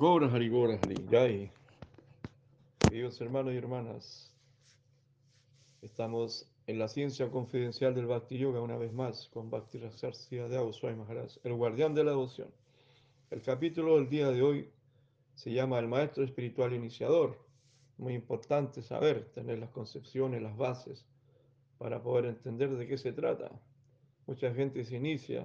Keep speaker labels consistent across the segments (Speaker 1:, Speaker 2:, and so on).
Speaker 1: Gora Hari, Gora Hari, Jai. Queridos hermanos y hermanas, estamos en la ciencia confidencial del Bhakti Yoga una vez más con Bhakti Rasarsia de Swami Maharaj, el guardián de la devoción. El capítulo del día de hoy se llama El Maestro Espiritual Iniciador. Muy importante saber, tener las concepciones, las bases, para poder entender de qué se trata. Mucha gente se inicia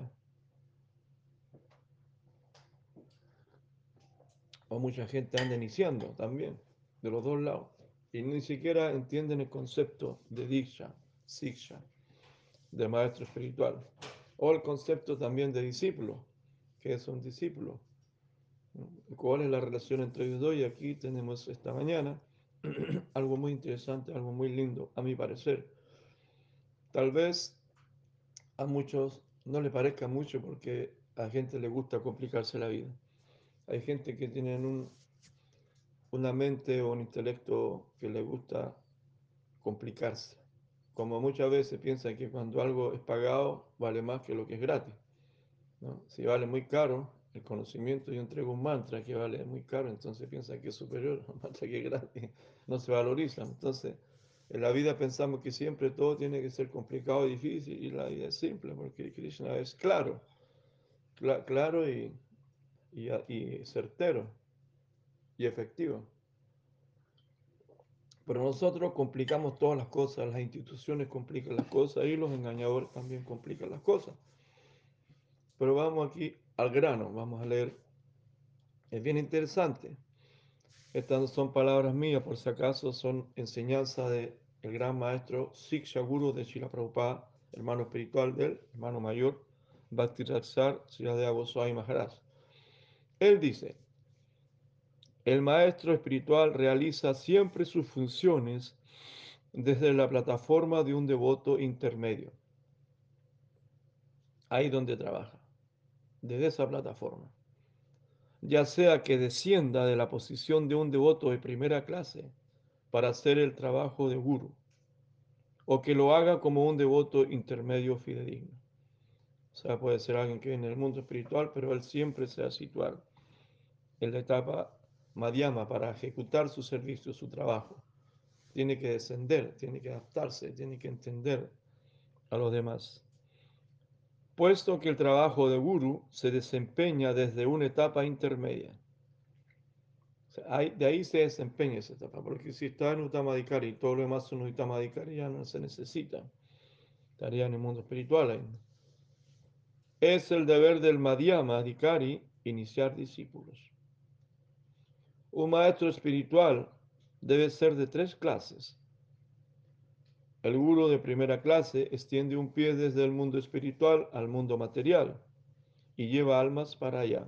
Speaker 1: o mucha gente anda iniciando también, de los dos lados, y ni siquiera entienden el concepto de Diksha, Siksha, de maestro espiritual, o el concepto también de discípulo, que es un discípulo. ¿Cuál es la relación entre ellos dos? Y aquí tenemos esta mañana algo muy interesante, algo muy lindo, a mi parecer. Tal vez a muchos no le parezca mucho porque a gente le gusta complicarse la vida. Hay gente que tiene un, una mente o un intelecto que le gusta complicarse. Como muchas veces piensan que cuando algo es pagado vale más que lo que es gratis. Si vale muy caro el conocimiento, yo entrego un mantra que vale muy caro, entonces piensa que es superior a un mantra que es gratis. No se valoriza. Entonces, en la vida pensamos que siempre todo tiene que ser complicado y difícil y la vida es simple porque Krishna es claro, claro y, y, y certero y efectivo. Pero nosotros complicamos todas las cosas, las instituciones complican las cosas y los engañadores también complican las cosas. Pero vamos aquí al grano, vamos a leer. Es bien interesante. Estas son palabras mías, por si acaso, son enseñanzas del el gran maestro Siksha Guru de Shila Prabhupada, hermano espiritual del hermano mayor, Bhakti Raksar Goswami Maharaj. Él dice, el maestro espiritual realiza siempre sus funciones desde la plataforma de un devoto intermedio. Ahí donde trabaja, desde esa plataforma. Ya sea que descienda de la posición de un devoto de primera clase para hacer el trabajo de guru, o que lo haga como un devoto intermedio fidedigno. O sea, puede ser alguien que viene del mundo espiritual, pero él siempre se va a situar en la etapa madhyama para ejecutar su servicio, su trabajo. Tiene que descender, tiene que adaptarse, tiene que entender a los demás. Puesto que el trabajo de guru se desempeña desde una etapa intermedia. O sea, de ahí se desempeña esa etapa, porque si está en Uttamadikari y todo lo demás son Uttamadikari ya no se necesita. Estaría en el mundo espiritual ainda. Es el deber del Madhyama Adhikari iniciar discípulos. Un maestro espiritual debe ser de tres clases. El guru de primera clase extiende un pie desde el mundo espiritual al mundo material y lleva almas para allá.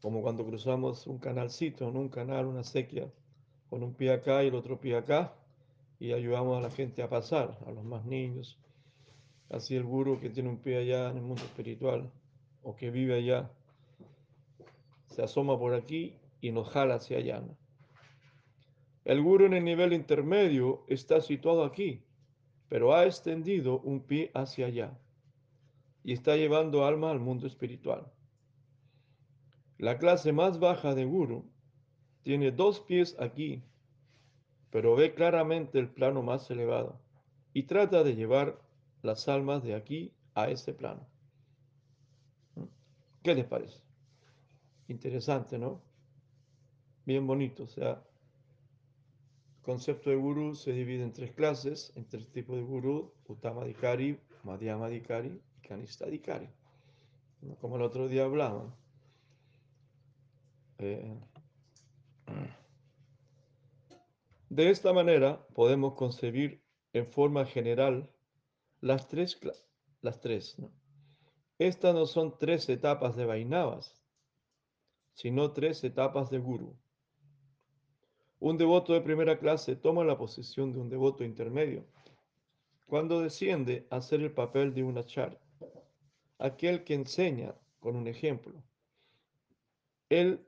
Speaker 1: Como cuando cruzamos un canalcito, un canal, una sequía, con un pie acá y el otro pie acá, y ayudamos a la gente a pasar, a los más niños. Así el guru que tiene un pie allá en el mundo espiritual o que vive allá, se asoma por aquí y nos jala hacia allá. El guru en el nivel intermedio está situado aquí, pero ha extendido un pie hacia allá y está llevando alma al mundo espiritual. La clase más baja de guru tiene dos pies aquí, pero ve claramente el plano más elevado y trata de llevar las almas de aquí a ese plano. ¿Qué les parece? Interesante, ¿no? Bien bonito. O sea, el concepto de gurú se divide en tres clases, en tres tipos de gurú, Uttamadikari, Madhyamadikari y Kanistadikari. Como el otro día hablaba. Eh, de esta manera podemos concebir en forma general las tres, las tres ¿no? Estas no son tres etapas de Vainavas, sino tres etapas de guru. Un devoto de primera clase toma la posición de un devoto intermedio cuando desciende a hacer el papel de un achar, aquel que enseña con un ejemplo. Él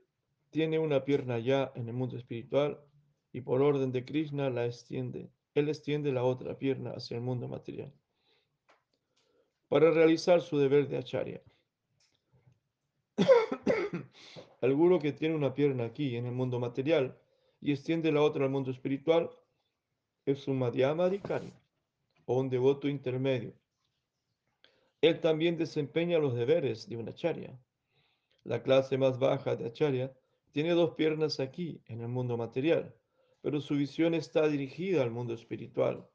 Speaker 1: tiene una pierna ya en el mundo espiritual y por orden de Krishna la extiende. Él extiende la otra pierna hacia el mundo material para realizar su deber de acharya. El guru que tiene una pierna aquí en el mundo material y extiende la otra al mundo espiritual es un Madhyamadikari o un devoto intermedio. Él también desempeña los deberes de una acharya. La clase más baja de acharya tiene dos piernas aquí en el mundo material, pero su visión está dirigida al mundo espiritual.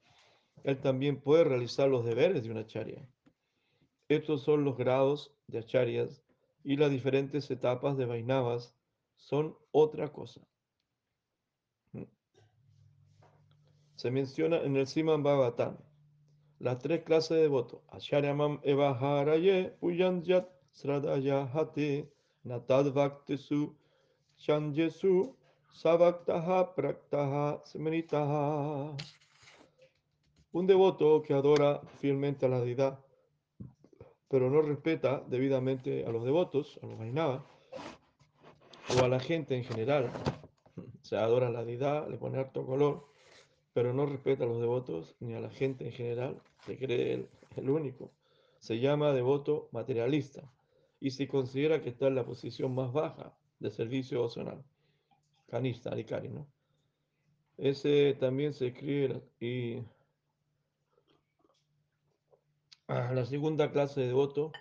Speaker 1: Él también puede realizar los deberes de una acharya. Estos son los grados de acharyas y las diferentes etapas de Vainavas son otra cosa. Mm. Se menciona en el Siman Bhagavatam las tres clases de devotos. Acharyamam evaharaye puyanjat sradaya hate natad vaktesu chanjesu savaktaha praktaha smritaha. Un devoto que adora fielmente a la deidad pero no respeta debidamente a los devotos, a los Vaisnavas, o a la gente en general. O sea, adora la deidad, le pone harto color, pero no respeta a los devotos ni a la gente en general, se cree el, único. Se llama devoto materialista y se considera que está en la posición más baja de servicio opcional. Canista, Arikari, ¿no? Ese también se escribe y la segunda clase de devoto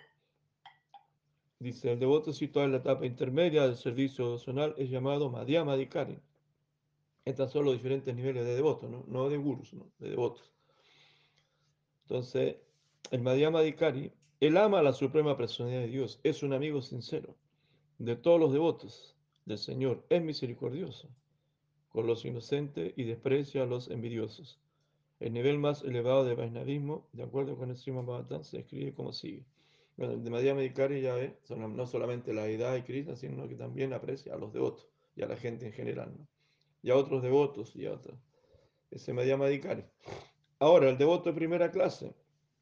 Speaker 1: dice: el devoto situado en la etapa intermedia del servicio devocional es llamado Madhyamadikari. Estos son los diferentes niveles de devotos, no, de gurus, ¿no? de devotos. Entonces, el Madhyamadikari, él ama a la suprema personalidad de Dios, es un amigo sincero de todos los devotos del Señor, es misericordioso con los inocentes y desprecia a los envidiosos. El nivel más elevado de Vaishnavismo, de acuerdo con el Srimad Bhagavatam, se escribe como sigue. Bueno, el de Madhya Medicari ya ve, no solamente la deidad y Krishna, sino que también aprecia a los devotos y a la gente en general, ¿no? y a otros devotos y a otros. Ese Madhya Medicari. Ahora, el devoto de primera clase.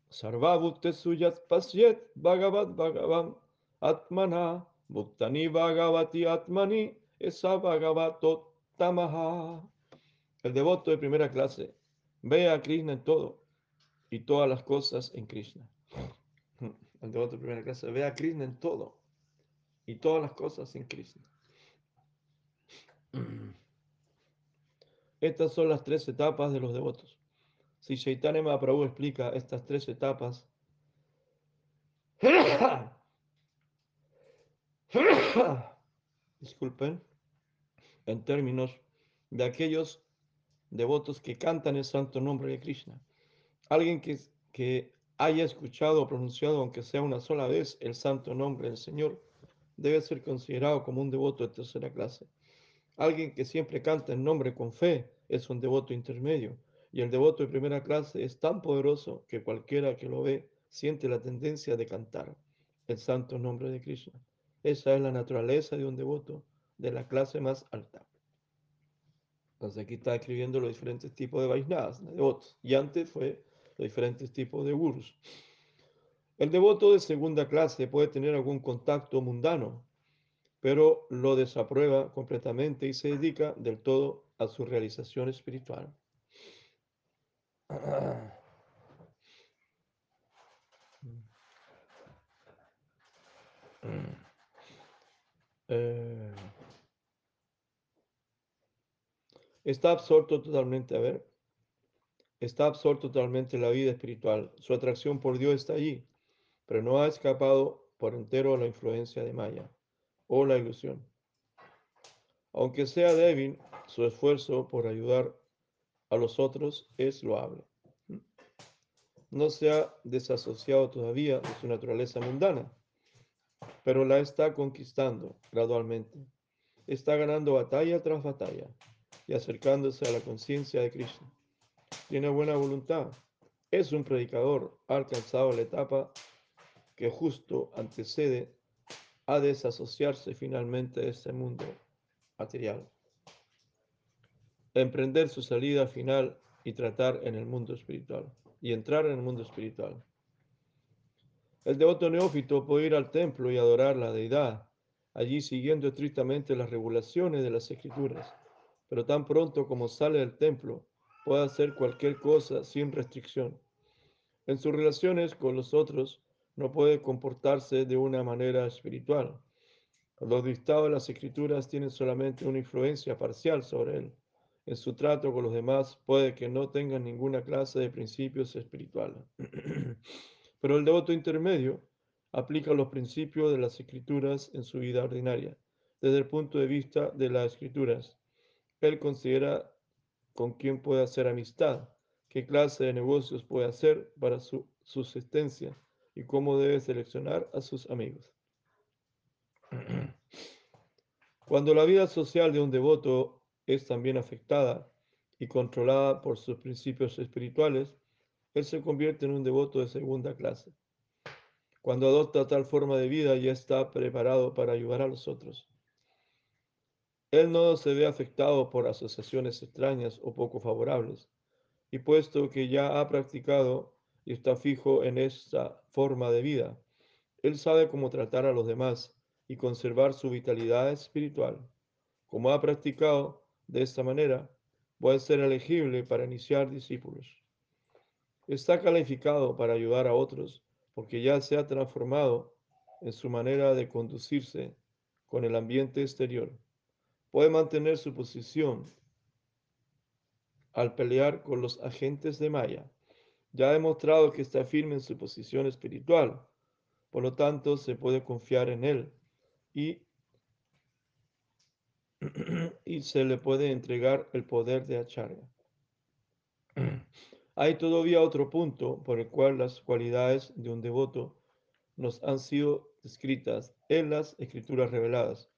Speaker 1: Sarvabhute suyat pasyet bhagavat bhagavam atmana bhuktani bhagavati atmani esa bhagavato tamaha. El devoto de primera clase Ve a Krishna en todo y todas las cosas en Krishna. El devoto de primera clase, ve a Krishna en todo y todas las cosas en Krishna. Estas son las tres etapas de los devotos. Si Chaitanya Mahaprabhu explica estas tres etapas, disculpen, en términos de aquellos devotos que cantan el santo nombre de Krishna. Alguien que, que haya escuchado o pronunciado, aunque sea una sola vez, el santo nombre del Señor, debe ser considerado como un devoto de tercera clase. Alguien que siempre canta el nombre con fe es un devoto intermedio. Y el devoto de primera clase es tan poderoso que cualquiera que lo ve siente la tendencia de cantar el santo nombre de Krishna. Esa es la naturaleza de un devoto de la clase más alta. Entonces aquí está escribiendo los diferentes tipos de Vaisnavas, de devotos. Y antes fue los diferentes tipos de gurus. El devoto de segunda clase puede tener algún contacto mundano, pero lo desaprueba completamente y se dedica del todo a su realización espiritual. Eh, Está absorto totalmente, a ver, está absorto totalmente en la vida espiritual. Su atracción por Dios está allí, pero no ha escapado por entero a la influencia de Maya o la ilusión. Aunque sea débil, su esfuerzo por ayudar a los otros es loable. No se ha desasociado todavía de su naturaleza mundana, pero la está conquistando gradualmente. Está ganando batalla tras batalla y acercándose a la conciencia de Krishna. Tiene buena voluntad. Es un predicador. Ha alcanzado la etapa que justo antecede a desasociarse finalmente de este mundo material. Emprender su salida final y tratar en el mundo espiritual. Y entrar en el mundo espiritual. El devoto neófito puede ir al templo y adorar la deidad, allí siguiendo estrictamente las regulaciones de las escrituras pero tan pronto como sale del templo, puede hacer cualquier cosa sin restricción. En sus relaciones con los otros, no puede comportarse de una manera espiritual. Los dictados de las escrituras tienen solamente una influencia parcial sobre él. En su trato con los demás puede que no tengan ninguna clase de principios espirituales. Pero el devoto intermedio aplica los principios de las escrituras en su vida ordinaria. Desde el punto de vista de las escrituras, él considera con quién puede hacer amistad, qué clase de negocios puede hacer para su subsistencia y cómo debe seleccionar a sus amigos. Cuando la vida social de un devoto es también afectada y controlada por sus principios espirituales, él se convierte en un devoto de segunda clase. Cuando adopta tal forma de vida ya está preparado para ayudar a los otros. Él no se ve afectado por asociaciones extrañas o poco favorables, y puesto que ya ha practicado y está fijo en esta forma de vida, él sabe cómo tratar a los demás y conservar su vitalidad espiritual. Como ha practicado de esta manera, puede ser elegible para iniciar discípulos. Está calificado para ayudar a otros porque ya se ha transformado en su manera de conducirse con el ambiente exterior. Puede mantener su posición al pelear con los agentes de Maya. Ya ha demostrado que está firme en su posición espiritual. Por lo tanto, se puede confiar en él y, y se le puede entregar el poder de Acharya. Hay todavía otro punto por el cual las cualidades de un devoto nos han sido descritas en las escrituras reveladas.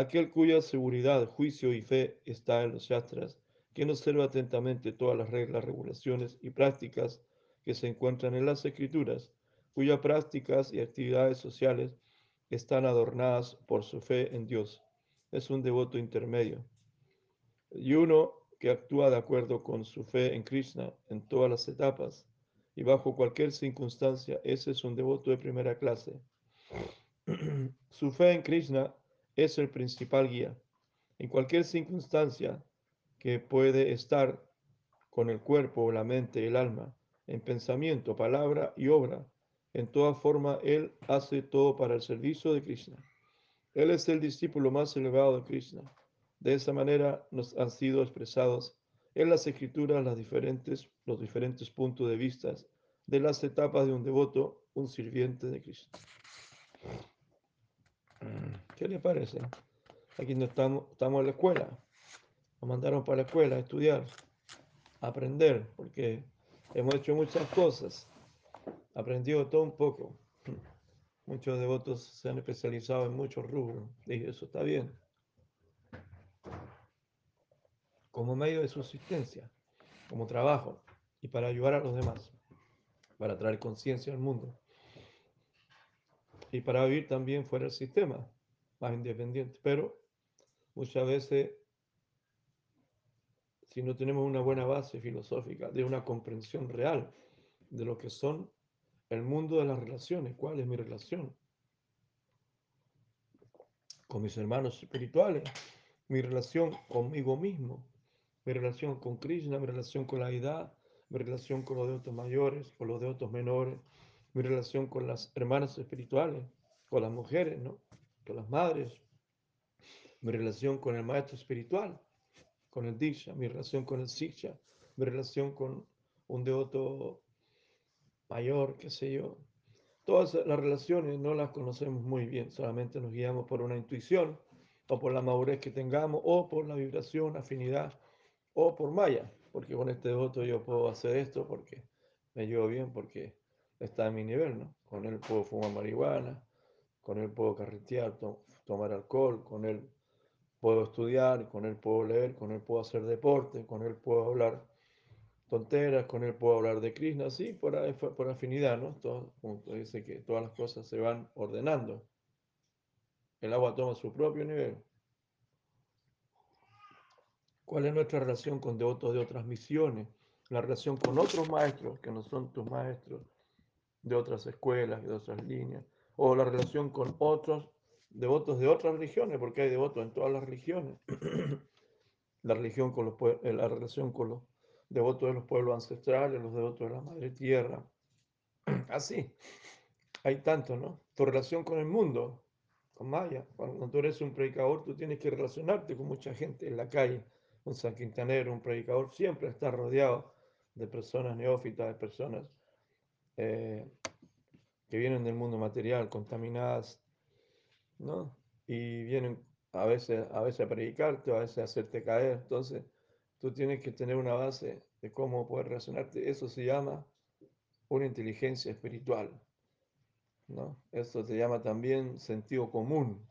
Speaker 1: Aquel cuya seguridad, juicio y fe está en los Shastras, quien observa atentamente todas las reglas, regulaciones y prácticas que se encuentran en las escrituras, cuyas prácticas y actividades sociales están adornadas por su fe en Dios. Es un devoto intermedio. Y uno que actúa de acuerdo con su fe en Krishna en todas las etapas y bajo cualquier circunstancia, ese es un devoto de primera clase. su fe en Krishna es el principal guía. En cualquier circunstancia que puede estar con el cuerpo, la mente, el alma, en pensamiento, palabra y obra, en toda forma, Él hace todo para el servicio de Krishna. Él es el discípulo más elevado de Krishna. De esa manera nos han sido expresados en las escrituras las diferentes, los diferentes puntos de vista de las etapas de un devoto, un sirviente de Krishna. ¿Qué le parece? Aquí no estamos, estamos en la escuela. Nos mandaron para la escuela a estudiar, aprender, porque hemos hecho muchas cosas aprendió todo un poco. Muchos devotos se han especializado en muchos rubros y eso está bien. Como medio de subsistencia, como trabajo y para ayudar a los demás, para traer conciencia al mundo y para vivir también fuera del sistema, más independiente. Pero muchas veces, si no tenemos una buena base filosófica de una comprensión real de lo que son el mundo de las relaciones. ¿Cuál es mi relación? Con mis hermanos espirituales, mi relación conmigo mismo, mi relación con Krishna, mi relación con la edad, mi relación con los devotos mayores, con los devotos menores, mi relación con las hermanas espirituales, con las mujeres, ¿no? con las madres, mi relación con el maestro espiritual, con el Disha, mi relación con el Siksha, mi relación con un devoto mayor, qué sé yo. Todas las relaciones no las conocemos muy bien, solamente nos guiamos por una intuición o por la madurez que tengamos o por la vibración, afinidad o por Maya, porque con este devoto yo puedo hacer esto porque me llevo bien, porque está en mi nivel, ¿no? Con él puedo fumar marihuana, con él puedo carretear, tomar alcohol, con él puedo estudiar, con él puedo leer, con él puedo hacer deporte, con él puedo hablar tonteras, con él puedo hablar de Krishna, sí, por, por afinidad, ¿no? Todo, dice que todas las cosas se van ordenando. El agua toma su propio nivel. ¿Cuál es nuestra relación con devotos de otras misiones? La relación con otros maestros que no son tus maestros, de otras escuelas, de otras líneas, o la relación con otros devotos de otras religiones, porque hay devotos en todas las religiones. la religión con los, eh, la relación con los devotos de los pueblos ancestrales, los devotos de la madre tierra. Así, hay tanto, ¿no? Tu relación con el mundo, maya. Cuando tú eres un predicador, tú tienes que relacionarte con mucha gente en la calle. Un San Quintanero, un predicador, siempre está rodeado de personas neófitas, de personas eh, que vienen del mundo material, contaminadas, ¿no? Y vienen a veces, a veces a predicarte, a veces a hacerte caer. Entonces, tú tienes que tener una base de cómo poder relacionarte. Eso se llama una inteligencia espiritual, ¿no? Esto se llama también sentido común,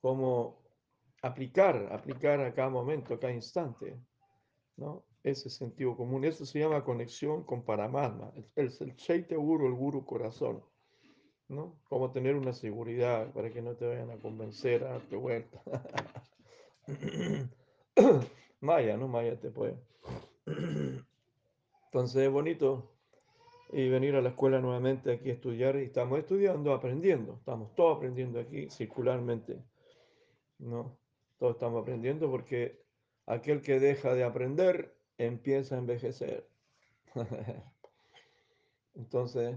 Speaker 1: cómo aplicar, aplicar a cada momento, a cada instante, ¿no? Ese sentido común, eso se llama conexión con Paramatma, es el Chaita Guru, el Guru corazón, ¿no? Como tener una seguridad para que no te vayan a convencer a darte vuelta. Maya, ¿no? Maya te puede. Entonces es bonito y venir a la escuela nuevamente aquí a estudiar y estamos estudiando, aprendiendo, estamos todos aprendiendo aquí circularmente, ¿no? Todos estamos aprendiendo porque aquel que deja de aprender empieza a envejecer. Entonces,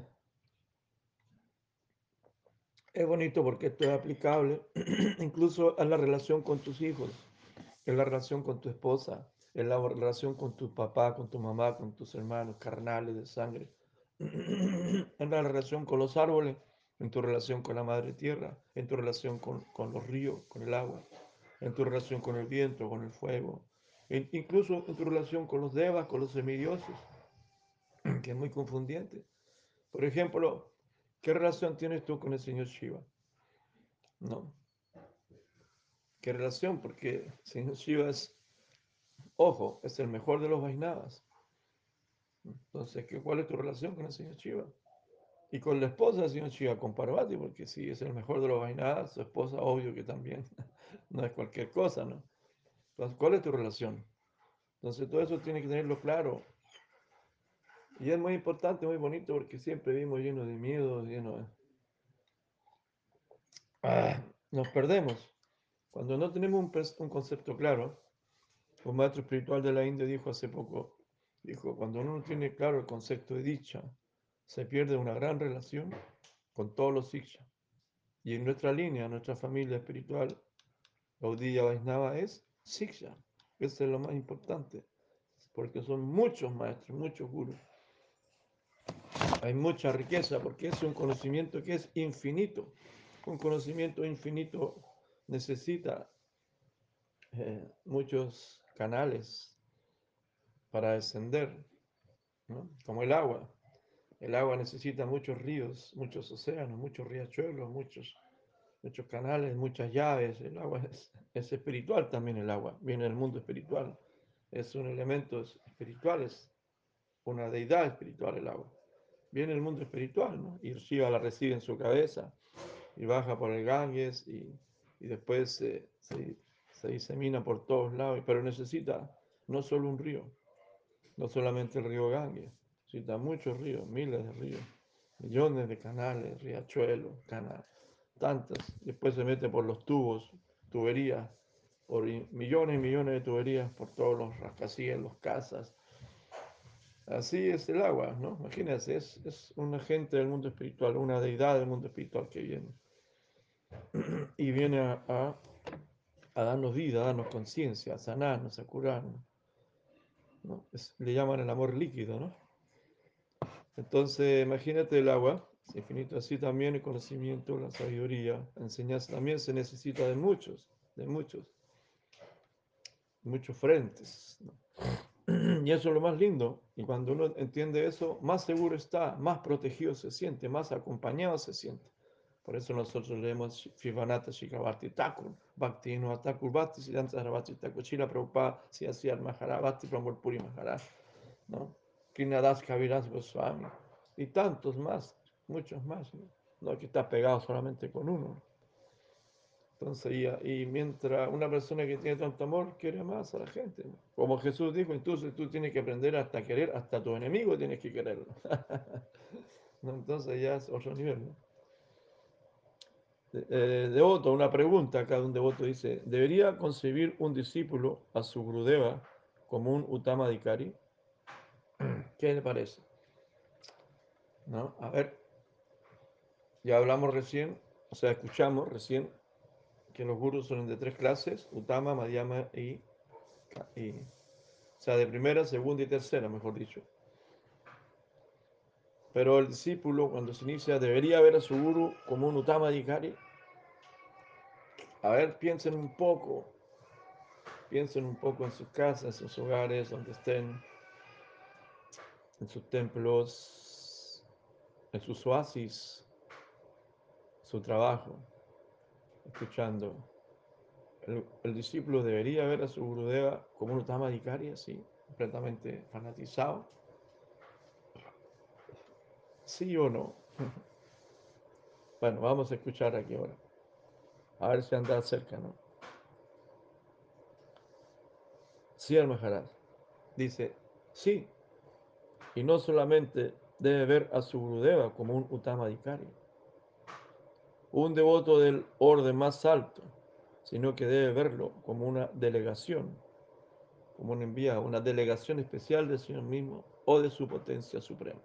Speaker 1: es bonito porque esto es aplicable incluso a la relación con tus hijos, en la relación con tu esposa, en la relación con tu papá, con tu mamá, con tus hermanos carnales de sangre en la relación con los árboles, en tu relación con la madre tierra, en tu relación con, con los ríos, con el agua, en tu relación con el viento, con el fuego, incluso en tu relación con los devas, con los semidioses, que es muy confundiente. Por ejemplo, ¿qué relación tienes tú con el señor Shiva? ¿No? ¿Qué relación? Porque el señor Shiva es, ojo, es el mejor de los Vaisnavas. Entonces, ¿cuál es tu relación con el señor Shiva? Y con la esposa del señor Shiva, con Parvati, porque si es el mejor de los vainadas, su esposa, obvio que también no es cualquier cosa, ¿no? Entonces, ¿cuál es tu relación? Entonces, todo eso tiene que tenerlo claro. Y es muy importante, muy bonito, porque siempre vivimos llenos de miedo, llenos de... Ah, nos perdemos. Cuando no tenemos un, un concepto claro, un maestro espiritual de la India dijo hace poco, Dijo, cuando uno no tiene claro el concepto de dicha, se pierde una gran relación con todos los siksha. Y en nuestra línea, nuestra familia espiritual, Gaudiya Vaisnava es siksha. Eso es lo más importante, porque son muchos maestros, muchos gurus. Hay mucha riqueza, porque es un conocimiento que es infinito. Un conocimiento infinito necesita eh, muchos canales, para descender, como el agua. El agua necesita muchos ríos, muchos océanos, muchos riachuelos, muchos, muchos canales, muchas llaves. El agua es, es espiritual también el agua, viene del mundo espiritual. Es un elemento espiritual, es una deidad espiritual el agua. Viene del mundo espiritual, ¿no? Y Shiva la recibe en su cabeza y baja por el Ganges y, y después se, se, se disemina por todos lados, pero necesita no solo un río, no solamente el río Ganges, sino muchos ríos, miles de ríos, millones de canales, riachuelos, canales, Después se mete por los tubos, tuberías, por millones y millones de tuberías por todos los rascacielos, casas. Así es el agua, ¿no? Imagínense, es, es un agente del mundo espiritual, una deidad del mundo espiritual que viene. y viene a darnos vida, a darnos conciencia, a sanarnos, a curarnos le llaman el amor líquido, ¿no? Entonces, imagínate el agua, es infinito, así también el conocimiento, la sabiduría, la enseñanza también se necesita de muchos, de muchos, muchos frentes. Y eso es lo más lindo. Y cuando uno entiende eso, más seguro está, más protegido se siente, más acompañado se siente. Por eso nosotros leemos Fivanata Shikavati Thakur, Bhakti no Thakur Bhakti Siddhanta Sarvati Thakur, Chila Prabhupada, Siddhar Maharaj, Bhakti Puri Maharaj, ¿no? Krinadas Kaviraj Goswami, y tantos más, muchos más, ¿no? no que está pegado solamente con uno. Entonces, y, y, mientras una persona que tiene tanto amor quiere más a la gente, ¿no? como Jesús dijo, entonces tú tienes que aprender hasta querer, hasta tu enemigo tienes que quererlo. Entonces ya es otro nivel. ¿no? eh, devoto, una pregunta acá de un devoto dice, ¿debería concebir un discípulo a su Grudeva como un Utama Dikari? ¿Qué le parece? ¿No? A ver, ya hablamos recién, o sea, escuchamos recién que los gurús son de tres clases, Utama, Madhyama y, y o sea, de primera, segunda y tercera, mejor dicho. Pero el discípulo, cuando se inicia, debería ver a su guru como un Utama Dikari. A ver, piensen un poco, piensen un poco en sus casas, en sus hogares, donde estén, en sus templos, en sus oasis, su trabajo, escuchando. El, discípulo debería ver a su Gurudeva como un Utama Dikari, así, completamente fanatizado ¿Sí o no? Bueno, vamos a escuchar aquí ahora. A ver si anda cerca, ¿no? Sí, Maharaj. Dice, sí. Y no solamente debe ver a su Gurudeva como un Uttamadikari, un devoto del orden más alto, sino que debe verlo como una delegación, como un enviado, una delegación especial del Señor mismo o de su potencia suprema.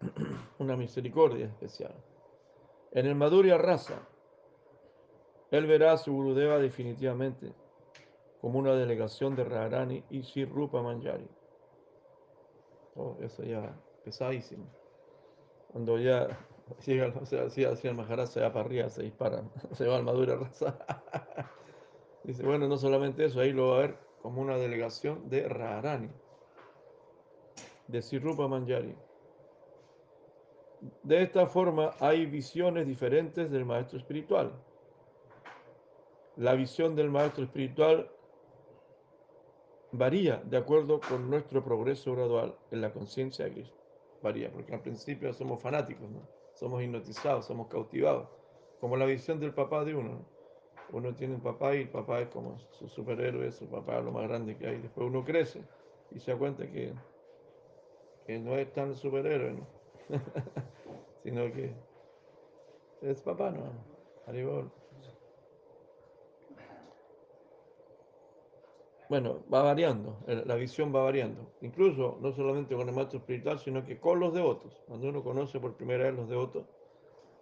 Speaker 1: una misericordia especial. En el Madhurya Rasa, él verá a su Gurudeva definitivamente como una delegación de Radharani y Sri Rupa Manjari. Oh, eso ya pesadísimo. Cuando ya o así el Maharaj se va para arriba, se dispara, se va al Madhurya Rasa. Dice, bueno, no solamente eso, ahí lo va a ver como una delegación de Radharani, de Sri Rupa Manjari. De esta forma hay visiones diferentes del maestro espiritual. La visión del maestro espiritual varía de acuerdo con nuestro progreso gradual en la conciencia de Cristo. Varía, porque al principio somos fanáticos, ¿no? Somos hipnotizados, somos cautivados, como la visión del papá de uno. ¿no? Uno tiene un papá y el papá es como su superhéroe, su papá lo más grande que hay. Después uno crece y se da cuenta que, que no es tan superhéroe, ¿no? sino que es papá, ¿no? Haribol. Bueno, va variando, la visión va variando. Incluso no solamente con el maestro espiritual, sino que con los devotos. Cuando uno conoce por primera vez los devotos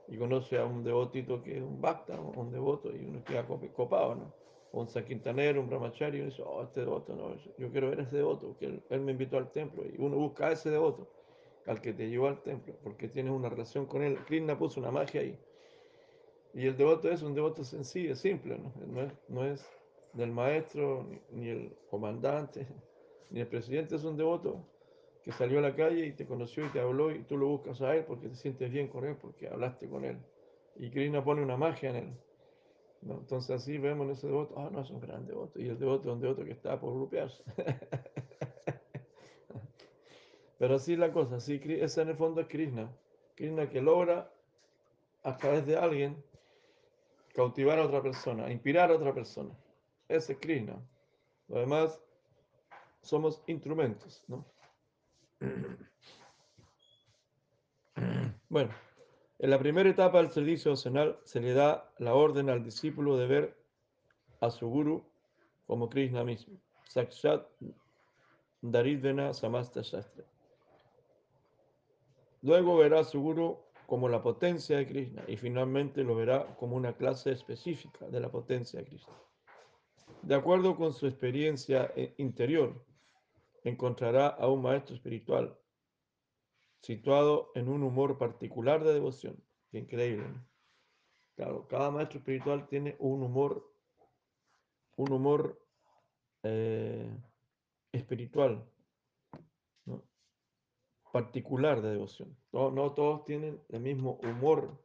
Speaker 1: y conoce a un devotito que es un bhakta, un devoto, y uno queda copado, ¿no? O un saquintanero, un brahmachari, y uno dice, oh, este devoto, no, yo quiero ver a ese devoto, que él, me invitó al templo, y uno busca a ese devoto al que te llevó al templo, porque tienes una relación con él. Krishna puso una magia ahí. Y el devoto es un devoto sencillo, simple, ¿no? No es del maestro, ni, ni, el comandante, ni el presidente, es un devoto que salió a la calle y te conoció y te habló y tú lo buscas a él porque te sientes bien con él, porque hablaste con él. Y Krishna pone una magia en él. Entonces así vemos en ese devoto, ah, no, es un gran devoto. Y el devoto es un devoto que está por grupearse. Pero así la cosa, así, esa en el fondo es Krishna. Krishna que logra a través de alguien cautivar a otra persona, inspirar a otra persona. Es Krishna. Lo demás somos instrumentos, ¿no? Bueno, en la primera etapa del servicio opcional se le da la orden al discípulo de ver a su guru como Krishna mismo. Sakshat Daridvena Samasta Shastra. Luego verá a su guru como la potencia de Krishna y finalmente lo verá como una clase específica de la potencia de Krishna. De acuerdo con su experiencia interior, encontrará a un maestro espiritual situado en un humor particular de devoción. Increíble. Claro, cada maestro espiritual tiene un humor, un humor eh, espiritual, particular de devoción. No, todos tienen el mismo humor,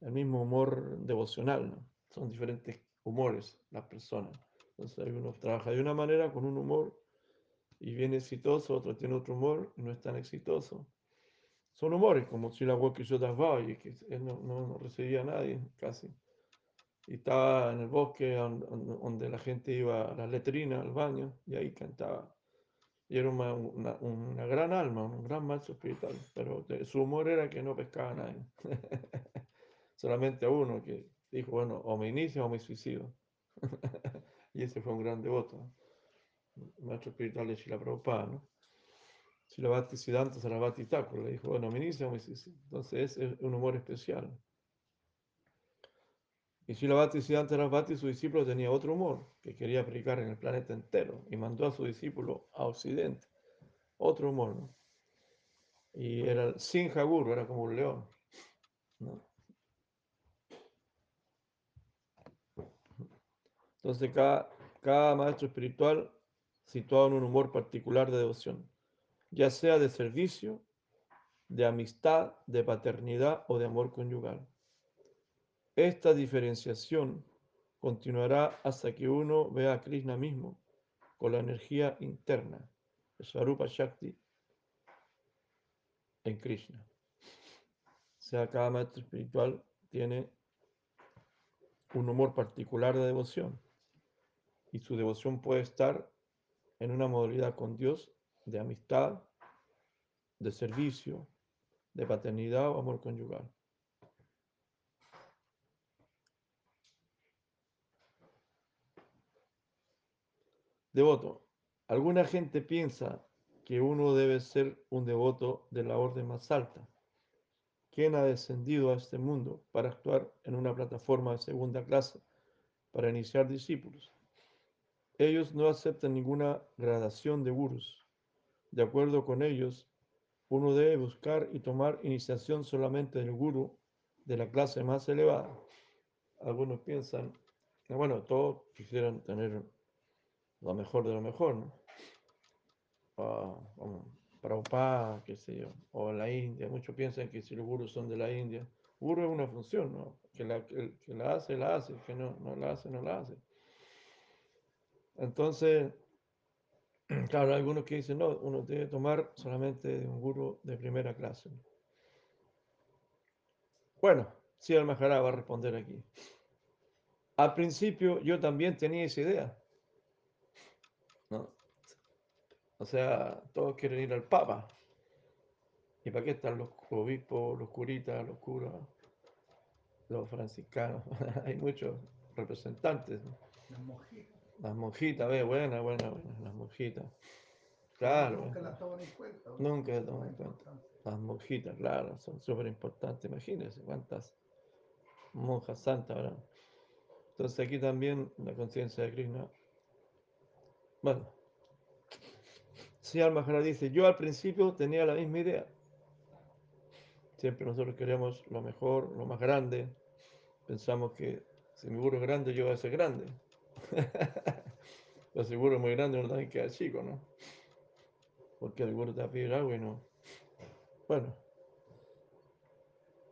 Speaker 1: el mismo humor devocional. Son diferentes humores las personas. Entonces hay uno trabaja de una manera con un humor y viene exitoso, otro tiene otro humor y no es tan exitoso. Son humores como si la y que él no, no, no recibía a nadie casi. Y estaba en el bosque donde la gente iba a las letrinas, al baño, y ahí cantaba. Y era una, una, gran alma, un gran maestro espiritual, pero su humor era que no pescaba a nadie. Solamente a uno que dijo, bueno, o me inicio o me suicido. y ese fue un gran devoto, el maestro espiritual de Shila Prabhupada, ¿no? Shilavati Siddhanta Saravati Thakur le dijo, bueno, me inicio o me suicido. Entonces es un humor especial. Y si la Bhakti Siddhanta Bhakti, su discípulo, tenía otro humor que quería aplicar en el planeta entero y mandó a su discípulo a Occidente. Otro humor, ¿no? Y era el Sinha Guru, era como un león. ¿no? Entonces, cada, cada maestro espiritual situado en un humor particular de devoción, ya sea de servicio, de amistad, de paternidad o de amor conyugal. Esta diferenciación continuará hasta que uno vea a Krishna mismo con la energía interna, Swarupa Shakti, en Krishna. O sea, cada maestro espiritual tiene un humor particular de devoción y su devoción puede estar en una modalidad con Dios de amistad, de servicio, de paternidad o amor conyugal. Devoto. Alguna gente piensa que uno debe ser un devoto de la orden más alta, quien ha descendido a este mundo para actuar en una plataforma de segunda clase, para iniciar discípulos. Ellos no aceptan ninguna gradación de gurus. De acuerdo con ellos, uno debe buscar y tomar iniciación solamente del guru de la clase más elevada. Algunos piensan, bueno, todos quisieran tener lo mejor de lo mejor, ¿no? Uh, Prabhupada, qué sé yo, o la India. Muchos piensan que si los gurus son de la India, guru es una función, ¿no? Que la, que, que la hace, la hace, que no, no la hace, no la hace. Entonces, claro, hay algunos que dicen, no, uno debe tomar solamente de un guru de primera clase. Bueno, sí, el va a responder aquí. Al principio yo también tenía esa idea. ¿no? O sea, todos quieren ir al Papa. ¿Y para qué están los obispos, los curitas, los curas, los franciscanos? Hay muchos representantes.
Speaker 2: Las monjitas.
Speaker 1: Las monjitas, ve, buena, buena, buena, las monjitas. Claro.
Speaker 2: Nunca las toman en cuenta.
Speaker 1: Nunca las toman en cuenta. Las monjitas, claro, son súper importantes. Imagínense cuántas monjas santas habrá. Entonces aquí también la conciencia de Krishna. Bueno, si Maharaj dice, yo al principio tenía la misma idea. Siempre nosotros queremos lo mejor, lo más grande. Pensamos que si mi guru es grande, yo voy a ser grande. Guru es muy grande, uno también queda chico, ¿no? Porque el guru te pedir algo y no. Bueno,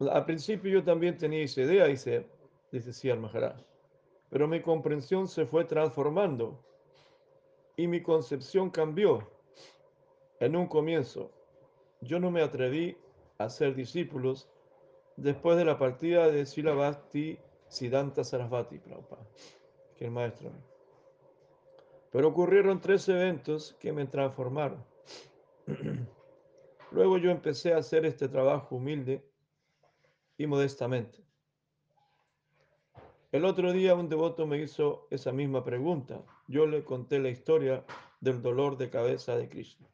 Speaker 1: al principio yo también tenía esa idea, dice, dice Siyar Maharaj, pero mi comprensión se fue transformando y mi concepción cambió. En un comienzo, yo no me atreví a ser discípulos después de la partida de Sila Bhakti Siddhanta Sarasvati Prabhupada, que el maestro. Pero ocurrieron tres eventos que me transformaron. Luego yo empecé a hacer este trabajo humilde y modestamente. El otro día un devoto me hizo esa misma pregunta. Yo le conté la historia del dolor de cabeza de Krishna.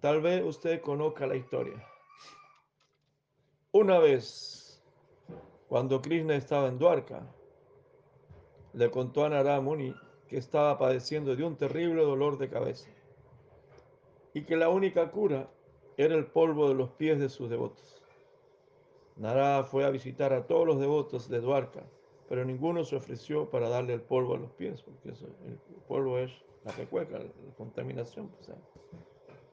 Speaker 1: Tal vez usted conozca la historia. Una vez, cuando Krishna estaba en Dwarka, le contó a Narada Muni que estaba padeciendo de un terrible dolor de cabeza y que la única cura era el polvo de los pies de sus devotos. Narada fue a visitar a todos los devotos de Dwarka, pero ninguno se ofreció para darle el polvo a los pies, porque el polvo es la recueca, la, contaminación. Pues, ¿eh?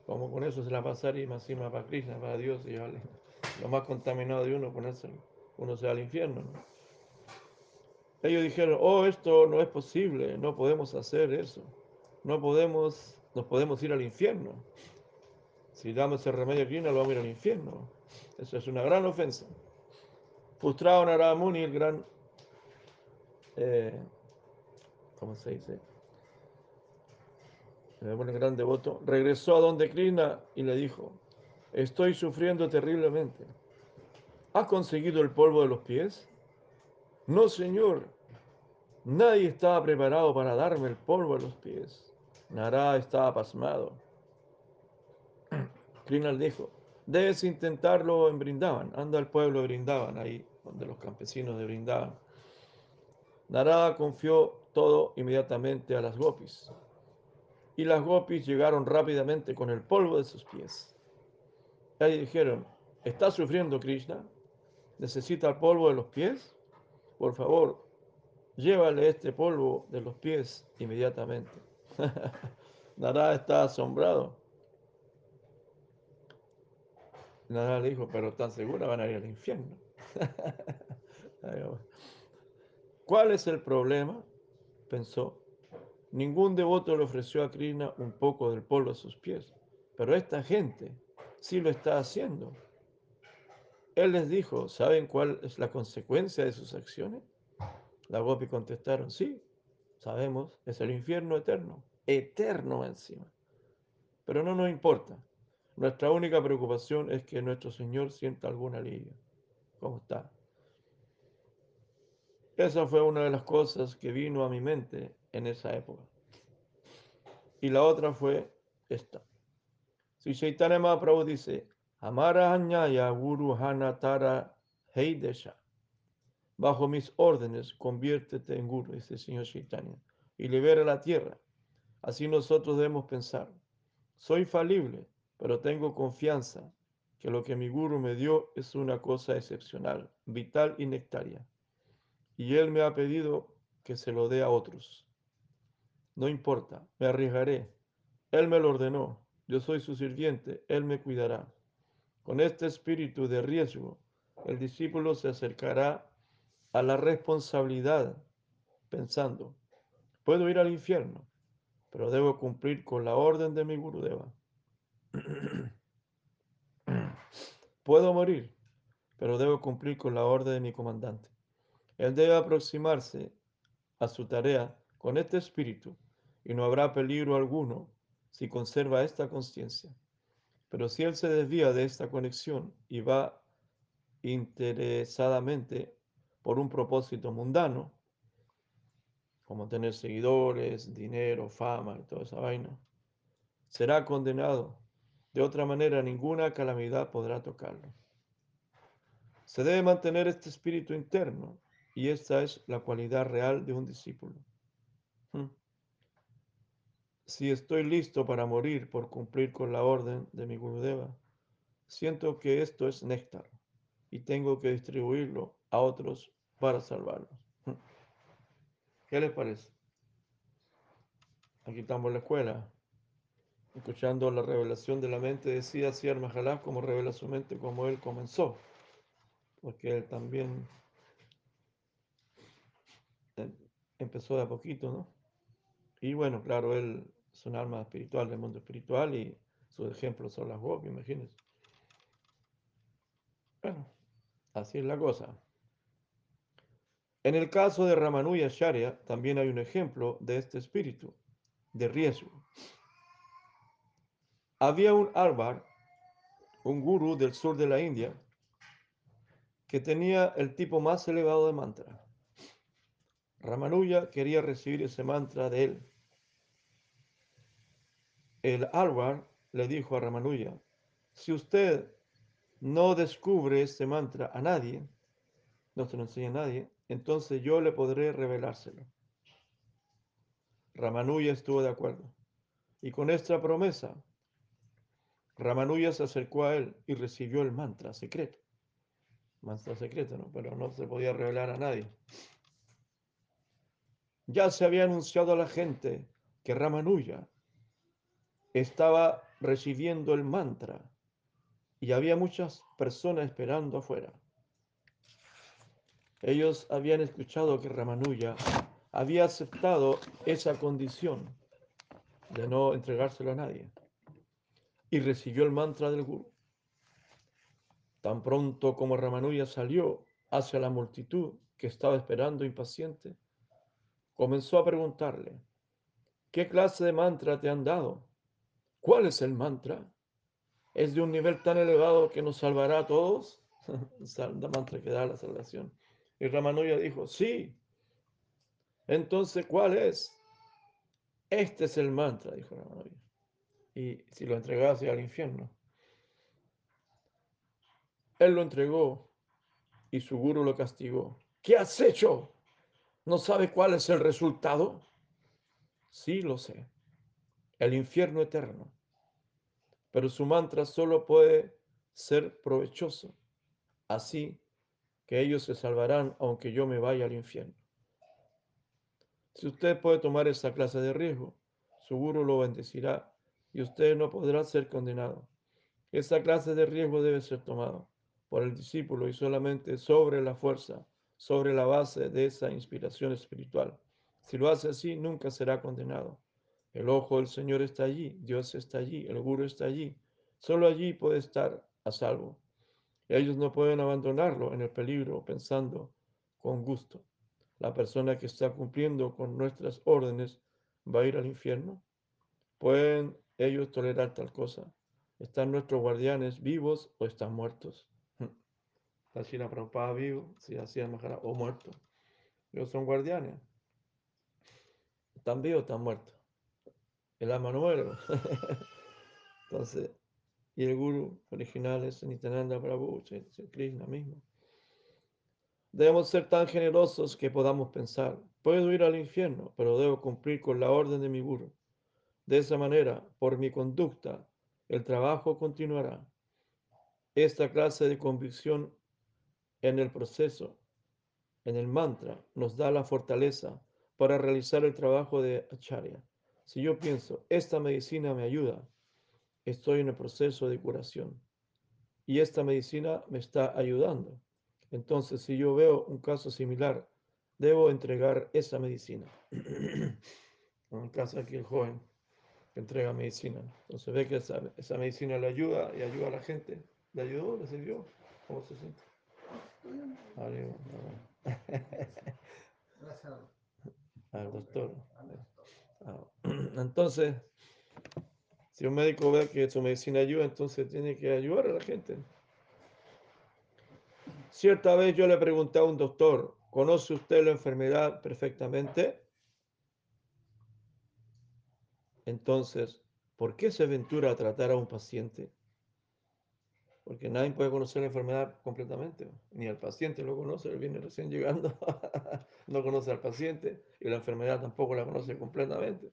Speaker 1: como con eso se la pasaría y más para Krishna, para Dios, y vale, lo más contaminado de uno, ponerse, uno se va al infierno. ¿no? Ellos dijeron, oh, esto no es posible, no podemos hacer eso, no podemos, nos podemos ir al infierno. Si damos ese remedio a Krishna, lo vamos a ir al infierno. Eso es una gran ofensa. Frustrado Narada Muni, el gran, eh, ¿cómo se dice? El gran devoto, regresó a donde Krishna y le dijo, estoy sufriendo terriblemente. ¿Has conseguido el polvo de los pies? No, señor. Nadie estaba preparado para darme el polvo de los pies. Narada estaba pasmado. Krishna le dijo, debes intentarlo en Brindavan. Anda al pueblo de Brindavan, ahí donde los campesinos de Brindavan. Narada confió todo inmediatamente a las gopis. Y las gopis llegaron rápidamente con el polvo de sus pies. Y dijeron, ¿está sufriendo Krishna? ¿Necesita el polvo de los pies? Por favor, llévale este polvo de los pies inmediatamente. Narada está asombrado. Narada le dijo, pero tan segura van a ir al infierno. ¿Cuál es el problema? Pensó. Ningún devoto le ofreció a Krishna un poco del polvo a sus pies, pero esta gente sí lo está haciendo. Él les dijo, ¿saben cuál es la consecuencia de sus acciones? La Gopi contestaron, sí, sabemos, es el infierno eterno, eterno encima. Pero no nos importa. Nuestra única preocupación es que nuestro Señor sienta algún alivio. ¿Cómo está? Esa fue una de las cosas que vino a mi mente en esa época. Y la otra fue esta. Si Chaitanya Mahaprabhu dice, Amara Anyaya Guru Hanatara Heidesha, bajo mis órdenes conviértete en Guru, dice el Señor Chaitanya, y libera la tierra. Así nosotros debemos pensar, soy falible, pero tengo confianza que lo que mi Guru me dio es una cosa excepcional, vital y nectaria. Y él me ha pedido que se lo dé a otros. No importa, me arriesgaré. Él me lo ordenó. Yo soy su sirviente. Él me cuidará. Con este espíritu de riesgo, el discípulo se acercará a la responsabilidad pensando, puedo ir al infierno, pero debo cumplir con la orden de mi Gurudeva. puedo morir, pero debo cumplir con la orden de mi comandante. Él debe aproximarse a su tarea con este espíritu y no habrá peligro alguno si conserva esta conciencia. Pero si él se desvía de esta conexión y va interesadamente por un propósito mundano, como tener seguidores, dinero, fama y toda esa vaina, será condenado. De otra manera, ninguna calamidad podrá tocarlo. Se debe mantener este espíritu interno y esta es la cualidad real de un discípulo. Si estoy listo para morir por cumplir con la orden de mi Gurudeva, siento que esto es néctar y tengo que distribuirlo a otros para salvarlos. ¿Qué les parece? Aquí estamos en la escuela, escuchando la revelación de la mente, decía Siyar Mahalaj como revela su mente como él comenzó, porque él también eh, empezó de a poquito, ¿no? Y bueno, claro, él es un alma espiritual del mundo espiritual y sus ejemplos son las Gopi, imagínense. Bueno, así es la cosa. En el caso de Ramanuja Acharya también hay un ejemplo de este espíritu de riesgo. Había un Alvar, un gurú del sur de la India, que tenía el tipo más elevado de mantra. Ramanuja quería recibir ese mantra de él el Alvar le dijo a Ramanuja, si usted no descubre este mantra a nadie, no se lo enseña a nadie, entonces yo le podré revelárselo. Ramanuja estuvo de acuerdo. Y con esta promesa, Ramanuja se acercó a él y recibió el mantra secreto. Mantra secreto, ¿no? Pero no se podía revelar a nadie. Ya se había anunciado a la gente que Ramanuja estaba recibiendo el mantra y había muchas personas esperando afuera. Ellos habían escuchado que Ramanuja había aceptado esa condición de no entregárselo a nadie y recibió el mantra del Guru. Tan pronto como Ramanuja salió hacia la multitud que estaba esperando impaciente, comenzó a preguntarle, ¿qué clase de mantra te han dado? ¿Cuál es el mantra? ¿Es de un nivel tan elevado que nos salvará a todos? el mantra que da la salvación. Y Ramanuja dijo, sí. Entonces, ¿cuál es? Este es el mantra, dijo Ramanuja. Y si lo entregase al infierno. Él lo entregó y su guru lo castigó. ¿Qué has hecho? ¿No sabe cuál es el resultado? Sí, lo sé. El infierno eterno. Pero su mantra solo puede ser provechoso. Así que ellos se salvarán aunque yo me vaya al infierno. Si usted puede tomar esa clase de riesgo, su guru lo bendecirá y usted no podrá ser condenado. Esa clase de riesgo debe ser tomado por el discípulo y solamente sobre la fuerza, sobre la base de esa inspiración espiritual. Si lo hace así, nunca será condenado. El ojo del Señor está allí, Dios está allí, el guru está allí. Solo allí puede estar a salvo. Ellos no pueden abandonarlo en el peligro pensando con gusto. La persona que está cumpliendo con nuestras órdenes va a ir al infierno. ¿Pueden ellos tolerar tal cosa? ¿Están nuestros guardianes vivos o están muertos? Está Shila Prabhupada vivo, si hacía o muerto. Ellos son guardianes. ¿Están vivos o están muertos? El alma no muere. Entonces, y el guru original es Nityananda Prabhu, Krishna mismo. Debemos ser tan generosos que podamos pensar, puedo ir al infierno, pero debo cumplir con la orden de mi guru. De esa manera, por mi conducta, el trabajo continuará. Esta clase de convicción en el proceso, en el mantra, nos da la fortaleza para realizar el trabajo de acharya. Si yo pienso, esta medicina me ayuda, estoy en el proceso de curación y esta medicina me está ayudando. Entonces, si yo veo un caso similar, debo entregar esa medicina. en el caso aquí el joven que entrega medicina. Entonces ve que esa, esa, medicina le ayuda y ayuda a la gente. ¿Le ayudó? ¿Le sirvió? ¿Cómo se siente?
Speaker 2: Gracias
Speaker 1: al doctor. Entonces, si un médico ve que su medicina ayuda, entonces tiene que ayudar a la gente. Cierta vez yo le pregunté a un doctor, ¿conoce usted la enfermedad perfectamente? Entonces, ¿por qué se aventura a tratar a un paciente? Porque nadie puede conocer la enfermedad completamente, ni el paciente lo conoce, él viene recién llegando, no conoce al paciente y la enfermedad tampoco la conoce completamente.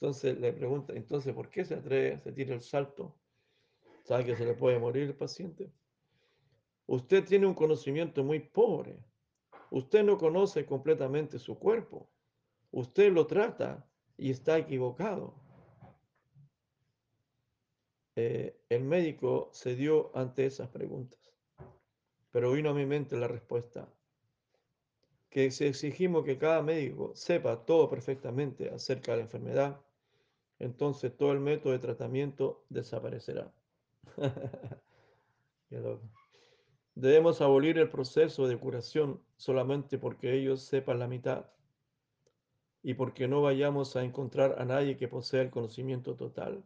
Speaker 1: Entonces le pregunta, entonces, ¿por qué se atreve, se tira el salto? ¿Sabe que se le puede morir el paciente? Usted tiene un conocimiento muy pobre. Usted no conoce completamente su cuerpo. Usted lo trata y está equivocado. Eh, el médico se dio ante esas preguntas, pero vino a mi mente la respuesta, que si exigimos que cada médico sepa todo perfectamente acerca de la enfermedad, entonces todo el método de tratamiento desaparecerá. Debemos abolir el proceso de curación solamente porque ellos sepan la mitad y porque no vayamos a encontrar a nadie que posea el conocimiento total.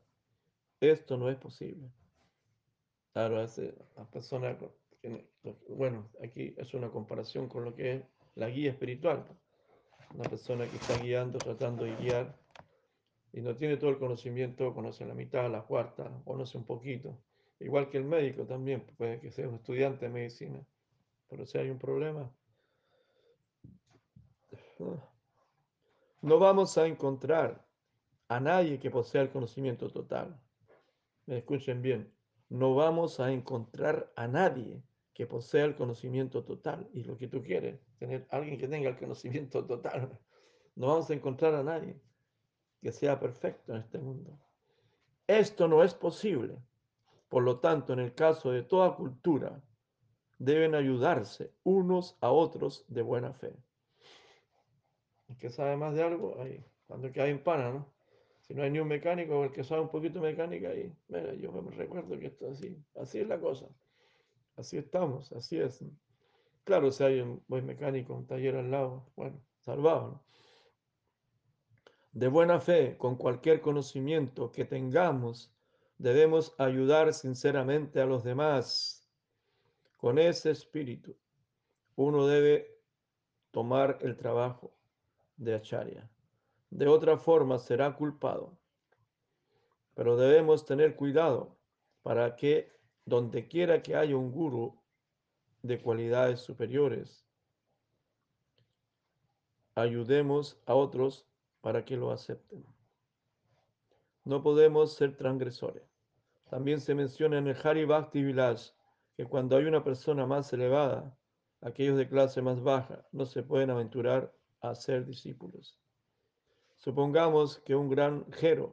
Speaker 1: Esto no es posible. Claro, la persona, bueno, aquí es una comparación con lo que es la guía espiritual. Una persona que está guiando, tratando de guiar y no tiene todo el conocimiento, conoce la mitad, la cuarta, conoce un poquito. Igual que el médico también, puede que sea un estudiante de medicina, pero si hay un problema, no vamos a encontrar a nadie que posea el conocimiento total. Escuchen bien, no vamos a encontrar a nadie que posea el conocimiento total. Y lo que tú quieres, tener alguien que tenga el conocimiento total. No vamos a encontrar a nadie que sea perfecto en este mundo. Esto no es posible. Por lo tanto, en el caso de toda cultura, deben ayudarse unos a otros de buena fe. El que sabe más de algo, cuando que hay pana, ¿no? Si no hay ni un mecánico, el que sabe un poquito de mecánica, ahí, mira, yo me recuerdo que esto así, así es la cosa. Así estamos, así es. Claro, si hay un buen mecánico, un taller al lado, bueno, salvado. De buena fe, con cualquier conocimiento que tengamos, debemos ayudar sinceramente a los demás. Con ese espíritu, uno debe tomar el trabajo de acharya. De otra forma será culpado. Pero debemos tener cuidado para que donde quiera que haya un guru de cualidades superiores, ayudemos a otros para que lo acepten. No podemos ser transgresores. También se menciona en el Hari Bhakti Vilas que cuando hay una persona más elevada, aquellos de clase más baja no se pueden aventurar a ser discípulos. Supongamos que un granjero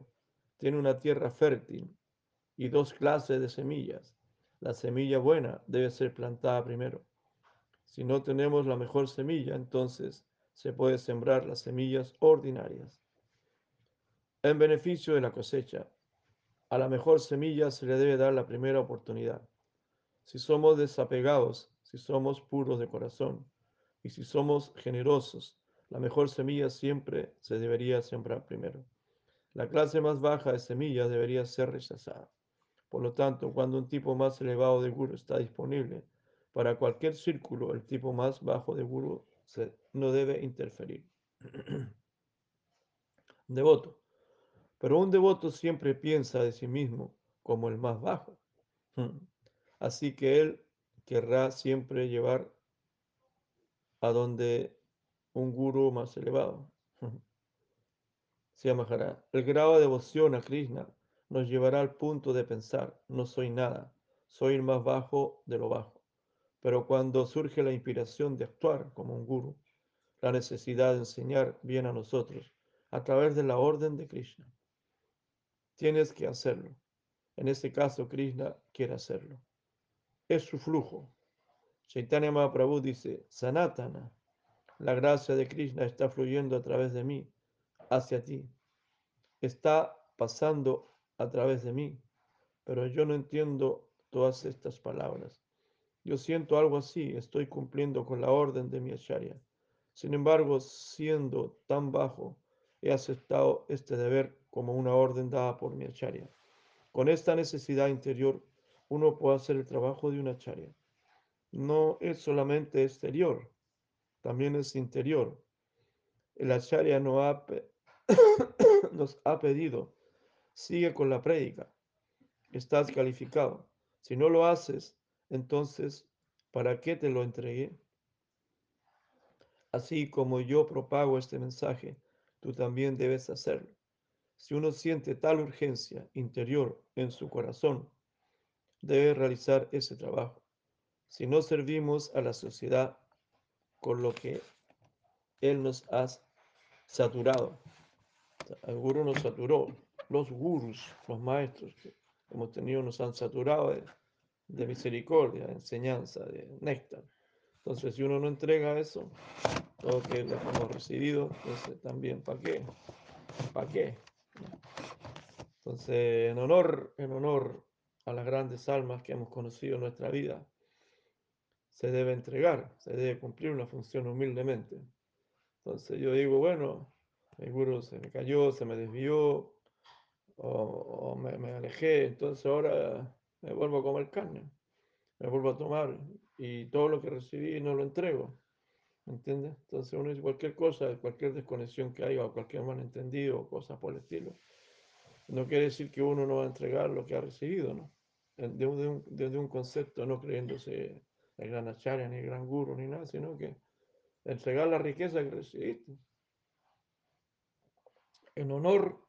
Speaker 1: tiene una tierra fértil y dos clases de semillas. La semilla buena debe ser plantada primero. Si no tenemos la mejor semilla, entonces se puede sembrar las semillas ordinarias. En beneficio de la cosecha, a la mejor semilla se le debe dar la primera oportunidad. Si somos desapegados, si somos puros de corazón y si somos generosos, la mejor semilla siempre se debería sembrar primero. La clase más baja de semilla debería ser rechazada. Por lo tanto, cuando un tipo más elevado de guru está disponible para cualquier círculo, el tipo más bajo de guru no debe interferir. devoto. Pero un devoto siempre piensa de sí mismo como el más bajo. Así que él querrá siempre llevar a donde un guru más elevado. Llamará. El grado de devoción a Krishna nos llevará al punto de pensar, no soy nada, soy el más bajo de lo bajo. Pero cuando surge la inspiración de actuar como un guru, la necesidad de enseñar bien a nosotros a través de la orden de Krishna, tienes que hacerlo. En este caso, Krishna quiere hacerlo. Es su flujo. Chaitanya Mahaprabhu dice, Sanatana, la gracia de Krishna está fluyendo a través de mí, hacia ti. Está pasando a través de mí, pero yo no entiendo todas estas palabras. Yo siento algo así, estoy cumpliendo con la orden de mi acharya. Sin embargo, siendo tan bajo, he aceptado este deber como una orden dada por mi acharya. Con esta necesidad interior, uno puede hacer el trabajo de una acharya. No es solamente exterior, también es interior. El acharya no ha, nos ha pedido sigue con la prédica. Estás calificado. Si no lo haces, entonces, ¿para qué te lo entregué? Así como yo propago este mensaje, tú también debes hacerlo. Si uno siente tal urgencia interior en su corazón, debe realizar ese trabajo. Si no servimos a la sociedad con lo que Él nos ha saturado, el gurú nos saturó, los gurus, los maestros que hemos tenido nos han saturado de, misericordia, de enseñanza, de néctar. Entonces, si uno no entrega eso, todo que lo hemos recibido, entonces también, ¿para qué? ¿Para qué? Entonces, en honor, en honor a las grandes almas que hemos conocido en nuestra vida, se debe entregar, se debe cumplir una función humildemente. Entonces yo digo, bueno, el gurú se me cayó, se me desvió, o, me, alejé, entonces ahora me vuelvo a comer carne, me vuelvo a tomar y todo lo que recibí no lo entrego. ¿Me entiendes? Entonces uno dice cualquier cosa, cualquier desconexión que haya o cualquier malentendido o cosas por el estilo, no quiere decir que uno no va a entregar lo que ha recibido, ¿no? Desde un, desde un concepto no creyéndose el gran acharya, ni el gran guru, ni nada, sino que entregar la riqueza que recibiste. En honor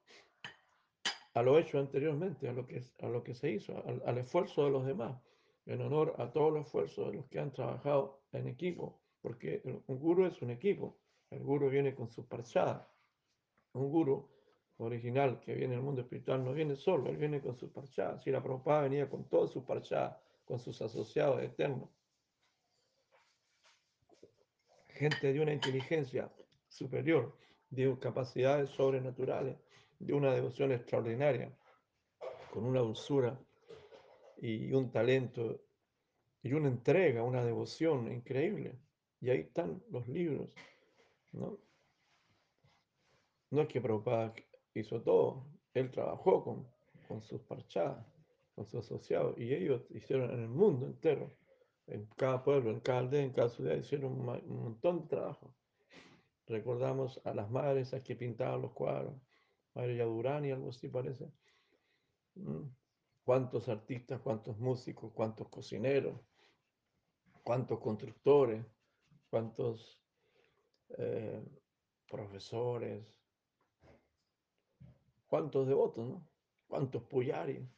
Speaker 1: a lo hecho anteriormente, a lo que, a lo que se hizo, al, esfuerzo de los demás, en honor a todos los esfuerzos de los que han trabajado en equipo, porque un guru es un equipo, el guru viene con su parchada, un guru original que viene del mundo espiritual no viene solo, él viene con su parchada, si la Prabhupada venía con toda su parchada, con sus asociados eternos, gente de una inteligencia superior, de capacidades sobrenaturales, de una devoción extraordinaria, con una dulzura y un talento y una entrega, una devoción increíble. Y ahí están los libros, ¿no? No es que Prabhupada hizo todo, él trabajó con, con sus parchadas, con sus asociados, y ellos hicieron en el mundo entero, en cada pueblo, en cada aldea, en cada ciudad, hicieron un, montón de trabajo. Recordamos a las madres esas que pintaban los cuadros, María Durán algo así parece. Mm. ¿Cuántos artistas, cuántos músicos, cuántos cocineros, cuántos constructores, cuántos eh, profesores, cuántos devotos, ¿no? Cuántos puyaris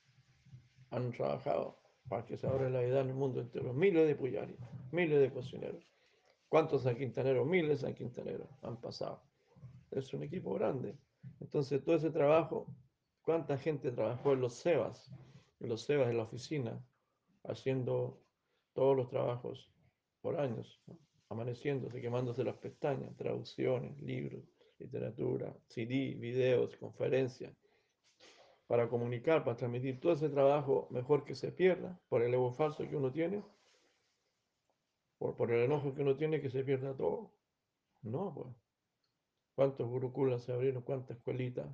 Speaker 1: han trabajado para que se abra la edad en el mundo entero. Miles de puyaris, miles de cocineros. ¿Cuántos San Quintaneros? Miles de San han pasado. Es un equipo grande. Entonces, todo ese trabajo, ¿cuánta gente trabajó en los SEBAS? En los SEBAS, en la oficina, haciendo todos los trabajos por años, ¿no? amaneciéndose, quemándose las pestañas, traducciones, libros, literatura, CD, videos, conferencias, para comunicar, para transmitir todo ese trabajo, mejor que se pierda por el ego falso que uno tiene, por, el enojo que uno tiene, que se pierda todo. No, pues. ¿Cuántos gurukulas se abrieron? ¿Cuántas escuelitas?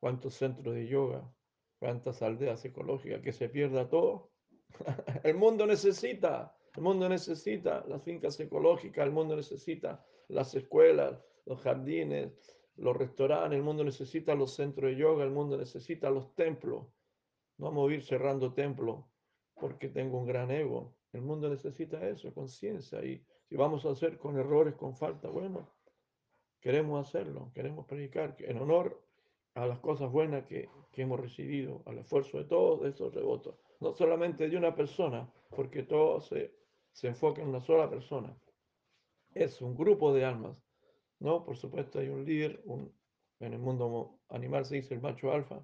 Speaker 1: ¿Cuántos centros de yoga? ¿Cuántas aldeas ecológicas? Que se pierda todo. el mundo necesita, el mundo necesita las fincas ecológicas, el mundo necesita las escuelas, los jardines, los restaurantes, el mundo necesita los centros de yoga, el mundo necesita los templos. No vamos a ir cerrando templos porque tengo un gran ego. El mundo necesita eso, conciencia. Y si vamos a hacer con errores, con falta, bueno, queremos hacerlo, queremos predicar en honor a las cosas buenas que, que hemos recibido, al esfuerzo de todos esos devotos. No solamente de una persona, porque todo se, se enfoca en una sola persona. Es un grupo de almas. ¿No? Por supuesto hay un líder, en el mundo animal se dice el macho alfa.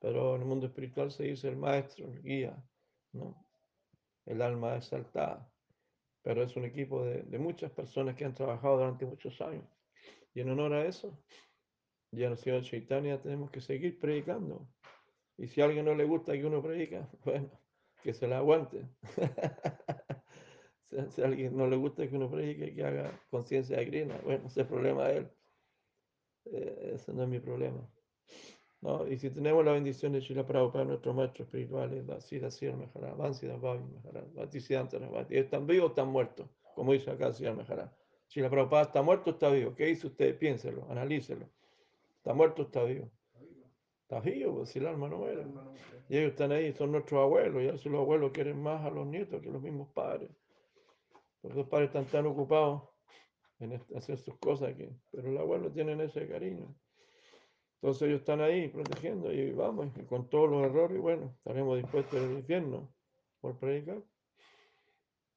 Speaker 1: Pero en el mundo espiritual se dice el maestro, el guía, ¿no? El alma exaltada. Pero es un equipo de, de muchas personas que han trabajado durante muchos años. Y en honor a eso, ya en el Señor Chaitanya tenemos que seguir predicando. Y si a alguien no le gusta que uno predica, bueno, que se la aguante. si, si a alguien no le gusta que uno predique, que haga conciencia de Krishna, bueno, ese es el problema de él. Eh, ese no es mi problema. ¿no? Y si tenemos la bendición de Shila Prabhupada, nuestros maestros espirituales, Vasida Sir Mejará, Vansida Bhavi Mejará, Bhaktisiddhanta Bhati, ¿están vivos o están muertos? Como dice acá Sir Mejará. Shila Prabhupada está muerto o está vivo. ¿Qué dice usted? Piénselo, analícelo. ¿Está muerto o está vivo? Está vivo, pues, si el alma no muere. Y ellos están ahí, son nuestros abuelos, y a veces los abuelos quieren más a los nietos que los mismos padres. Porque los padres están tan ocupados en hacer sus cosas que, pero los abuelos tienen ese cariño. Entonces ellos están ahí protegiendo y vamos, y con todos los errores, bueno, estaremos dispuestos al infierno por predicar.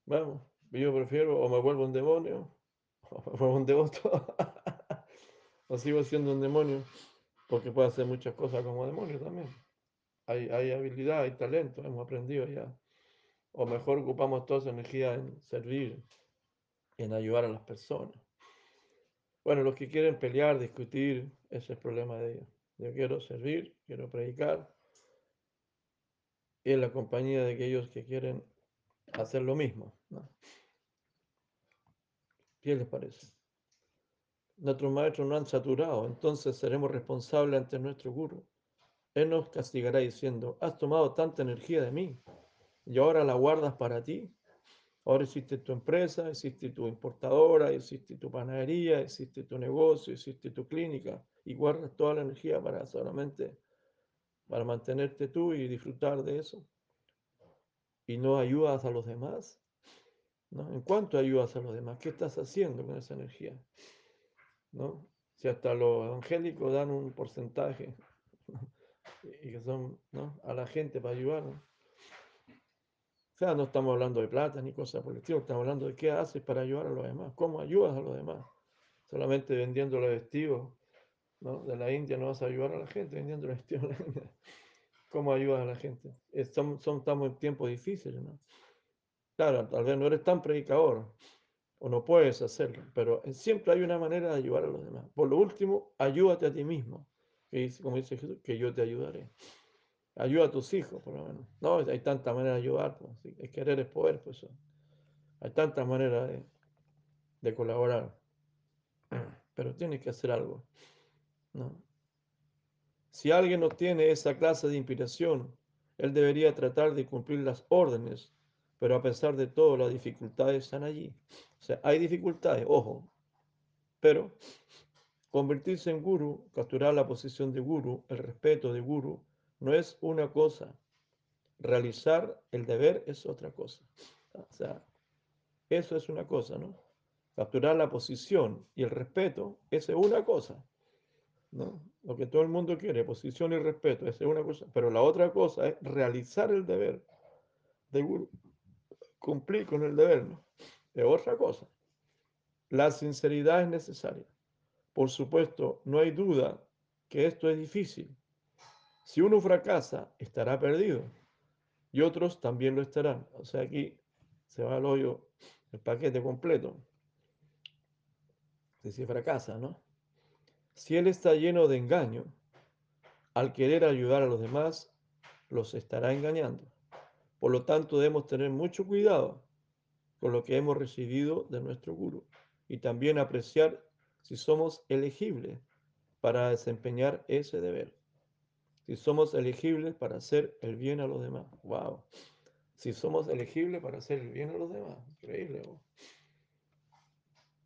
Speaker 1: Vamos, yo prefiero o me vuelvo un demonio, o me vuelvo un devoto, o sigo siendo un demonio, porque puedo hacer muchas cosas como demonio también. Hay, hay habilidad, hay talento, hemos aprendido ya. O mejor ocupamos toda esa energía en servir, en ayudar a las personas. Bueno, los que quieren pelear, discutir, ese es el problema de ellos. Yo quiero servir, quiero predicar, y en la compañía de aquellos que quieren hacer lo mismo. ¿no? ¿Qué les parece? Nuestros maestros no han saturado, entonces seremos responsables ante nuestro guru. Él nos castigará diciendo, has tomado tanta energía de mí y ahora la guardas para ti. Ahora existe tu empresa, existe tu importadora, existe tu panadería, existe tu negocio, existe tu clínica y guardas toda la energía para solamente para mantenerte tú y disfrutar de eso. Y no ayudas a los demás. ¿no? ¿En cuánto ayudas a los demás? ¿Qué estás haciendo con esa energía? ¿No? Si hasta los evangélicos dan un porcentaje y que son ¿no? a la gente para ayudar. Sea, no estamos hablando de plata ni cosas por el estilo, estamos hablando de qué haces para ayudar a los demás, cómo ayudas a los demás. Solamente vendiendo los vestidos ¿no? de la India no vas a ayudar a la gente vendiendo los vestidos de la India. ¿Cómo ayudas a la gente? Son, son, estamos en tiempos difíciles, ¿no? Claro, tal vez no eres tan predicador o no puedes hacerlo, pero siempre hay una manera de ayudar a los demás. Por lo último, ayúdate a ti mismo, que como dice Jesús, que yo te ayudaré. Ayuda a tus hijos, por lo menos. No, hay tantas maneras de ayudar, pues, es querer es poder, pues. Hay tantas maneras de, de colaborar, pero tienes que hacer algo. ¿no? Si alguien no tiene esa clase de inspiración, él debería tratar de cumplir las órdenes, pero a pesar de todo, las dificultades están allí. O sea, hay dificultades, ojo, pero convertirse en guru, capturar la posición de guru, el respeto de guru, no es una cosa. Realizar el deber es otra cosa. O sea, eso es una cosa, ¿no? Capturar la posición y el respeto, esa es una cosa. ¿no? Lo que todo el mundo quiere, posición y respeto, esa es una cosa. Pero la otra cosa es realizar el deber de guru, cumplir con el deber, ¿no? Es otra cosa. La sinceridad es necesaria. Por supuesto, no hay duda que esto es difícil. Si uno fracasa, estará perdido. Y otros también lo estarán. O sea, aquí se va al hoyo el paquete completo. Si se fracasa, ¿no? Si él está lleno de engaño, al querer ayudar a los demás, los estará engañando. Por lo tanto, debemos tener mucho cuidado con lo que hemos recibido de nuestro guru y también apreciar si somos elegibles para desempeñar ese deber. Si somos elegibles para hacer el bien a los demás. Wow. Si somos elegibles para hacer el bien a los demás. Increíble. ¿no?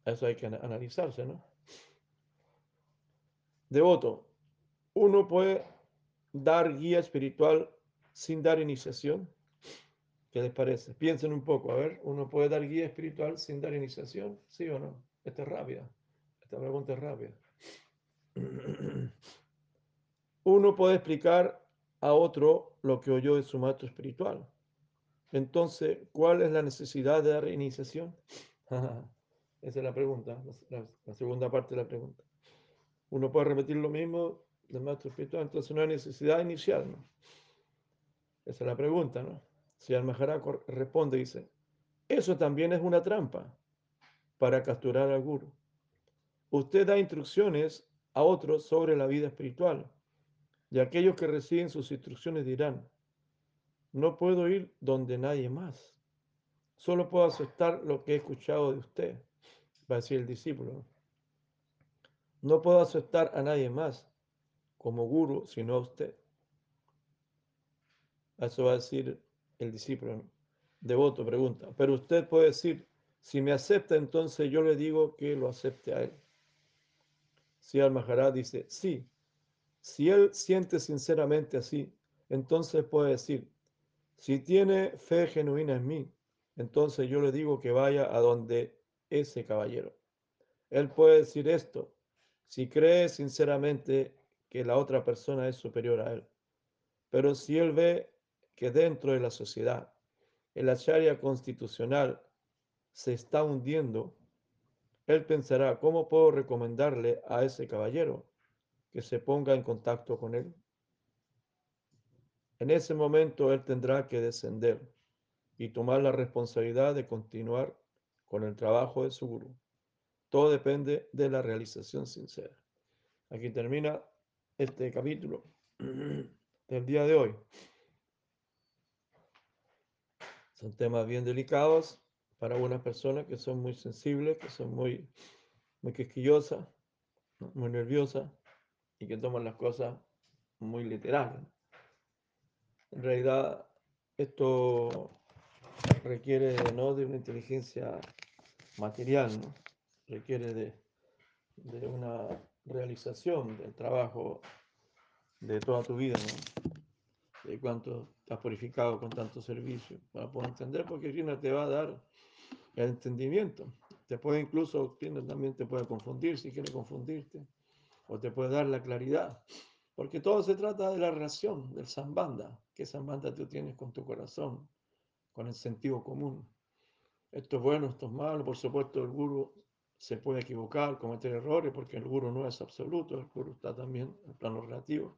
Speaker 1: Eso hay que analizarse, ¿no? Devoto. Uno puede dar guía espiritual sin dar iniciación. ¿Qué les parece? Piensen un poco, a ver, ¿uno puede dar guía espiritual sin dar iniciación? ¿Sí o no? Esta es rápida. Esta pregunta es rápida. Uno puede explicar a otro lo que oyó de su maestro espiritual. Entonces, ¿cuál es la necesidad de dar iniciación? Esa es la pregunta, la, la, segunda parte de la pregunta. Uno puede repetir lo mismo del maestro espiritual, entonces no hay necesidad inicial, ¿no? Esa es la pregunta, ¿no? Si al Maharaj responde, dice, eso también es una trampa para capturar al guru. Usted da instrucciones a otros sobre la vida espiritual y aquellos que reciben sus instrucciones dirán, no puedo ir donde nadie más, solo puedo aceptar lo que he escuchado de usted, va a decir el discípulo. No puedo aceptar a nadie más como guru sino a usted. Eso va a decir el discípulo. Devoto pregunta, pero usted puede decir, si me acepta, entonces yo le digo que lo acepte a él. Si al Maharaj dice, sí, si él siente sinceramente así, entonces puede decir, si tiene fe genuina en mí, entonces yo le digo que vaya a donde ese caballero. Él puede decir esto, si cree sinceramente que la otra persona es superior a él. Pero si él ve que dentro de la sociedad el acharya constitucional se está hundiendo, él pensará, ¿cómo puedo recomendarle a ese caballero que se ponga en contacto con él? En ese momento él tendrá que descender y tomar la responsabilidad de continuar con el trabajo de su gurú. Todo depende de la realización sincera. Aquí termina este capítulo del día de hoy. Son temas bien delicados para algunas personas que son muy sensibles, que son muy, muy quisquillosas, muy nerviosas y que toman las cosas muy literales. En realidad, esto requiere ¿no? de una inteligencia material, ¿no? requiere de, de, una realización del trabajo de toda tu vida, ¿no? de cuánto estás purificado con tanto servicio, para poder entender, porque Krishna te va a dar el entendimiento. Te puede incluso, Krishna también te puede confundir si quiere confundirte, o te puede dar la claridad, porque todo se trata de la relación, del sambanda, que sambanda tú tienes con tu corazón, con el sentido común. Esto es bueno, esto es malo, por supuesto el guru se puede equivocar, cometer errores, porque el guru no es absoluto, el guru está también en el plano relativo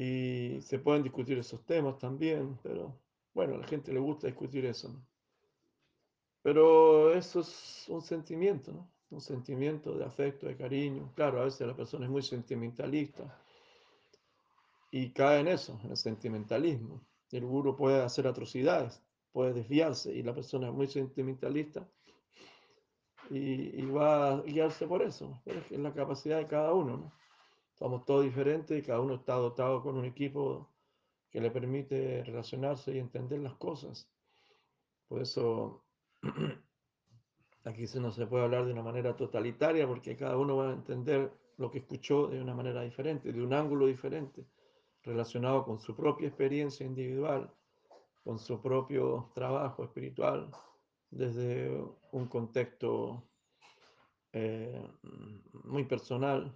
Speaker 1: y se pueden discutir esos temas también, pero bueno, a la gente le gusta discutir eso. ¿no? Pero eso es un sentimiento, ¿no? Un sentimiento de afecto, de cariño. Claro, a veces la persona es muy sentimentalista y cae en eso, en el sentimentalismo. El guru puede hacer atrocidades, puede desviarse y la persona es muy sentimentalista y, va a guiarse por eso. Pero es la capacidad de cada uno, ¿no? Somos todos diferentes y cada uno está dotado con un equipo que le permite relacionarse y entender las cosas. Por eso aquí no se puede hablar de una manera totalitaria porque cada uno va a entender lo que escuchó de una manera diferente, de un ángulo diferente, relacionado con su propia experiencia individual, con su propio trabajo espiritual, desde un contexto eh, muy personal,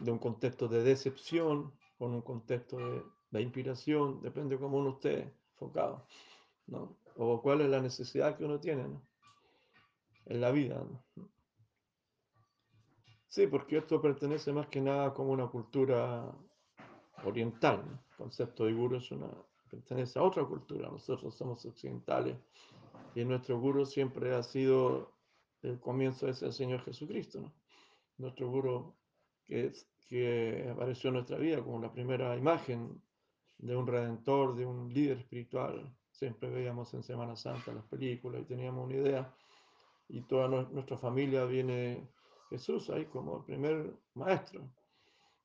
Speaker 1: de un contexto de decepción, con un contexto de, de inspiración, depende de cómo uno esté enfocado, ¿no? O cuál es la necesidad que uno tiene, ¿no? En la vida, ¿no? Sí, porque esto pertenece más que nada como una cultura oriental. El concepto de guru es una, pertenece a otra cultura. Nosotros somos occidentales y nuestro guru siempre ha sido el comienzo es el Señor Jesucristo. Nuestro guru que, que apareció en nuestra vida como la primera imagen de un redentor, de un líder espiritual. Siempre veíamos en Semana Santa las películas y teníamos una idea. Y toda nuestra familia viene Jesús ahí como el primer maestro.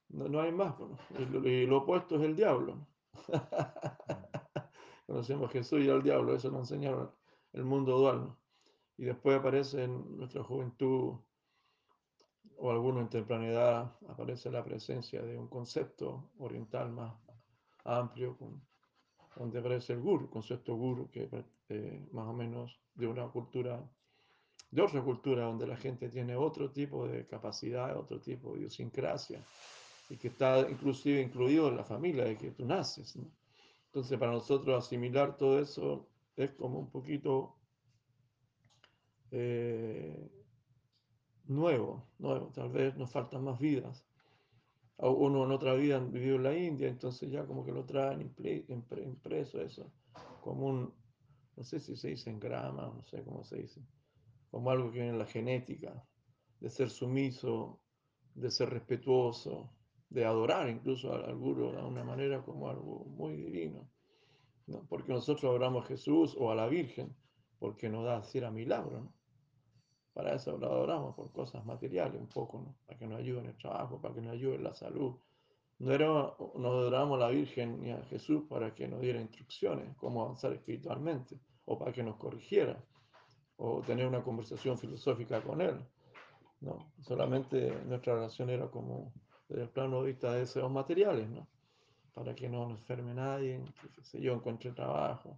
Speaker 1: No, no hay más. Y, lo, opuesto es el diablo. Conocemos a Jesús y al diablo, eso nos enseñaron el mundo dual. Y después aparece en nuestra juventud o algunos en temprana edad, aparece la presencia de un concepto oriental más amplio, con, donde aparece el guru, concepto guru, que eh, más o menos de una cultura de otra cultura donde la gente tiene otro tipo de capacidad, otro tipo de idiosincrasia, y que está inclusive incluido en la familia de que tú naces. ¿no? Entonces, para nosotros asimilar todo eso es como un poquito eh, nuevo, nuevo, tal vez nos faltan más vidas. Uno en otra vida vivió en la India, entonces ya como que lo traen impreso eso, como un, no sé si se dice en grama, no sé cómo se dice como algo que viene en la genética, de ser sumiso, de ser respetuoso, de adorar incluso al guru de una manera como algo muy divino. ¿no? Porque nosotros adoramos a Jesús o a la Virgen, porque nos da cierto milagro. Para eso lo adoramos, por cosas materiales un poco, ¿no? para que nos ayude el trabajo, para que nos ayude la salud. No, era, no adoramos a la Virgen ni a Jesús para que nos diera instrucciones, cómo avanzar espiritualmente, o para que nos corrigiera o tener una conversación filosófica con él. No, solamente nuestra relación era como desde el plano de vista de deseos materiales, ¿no? Para que no nos enferme nadie, que sé yo, encuentre trabajo.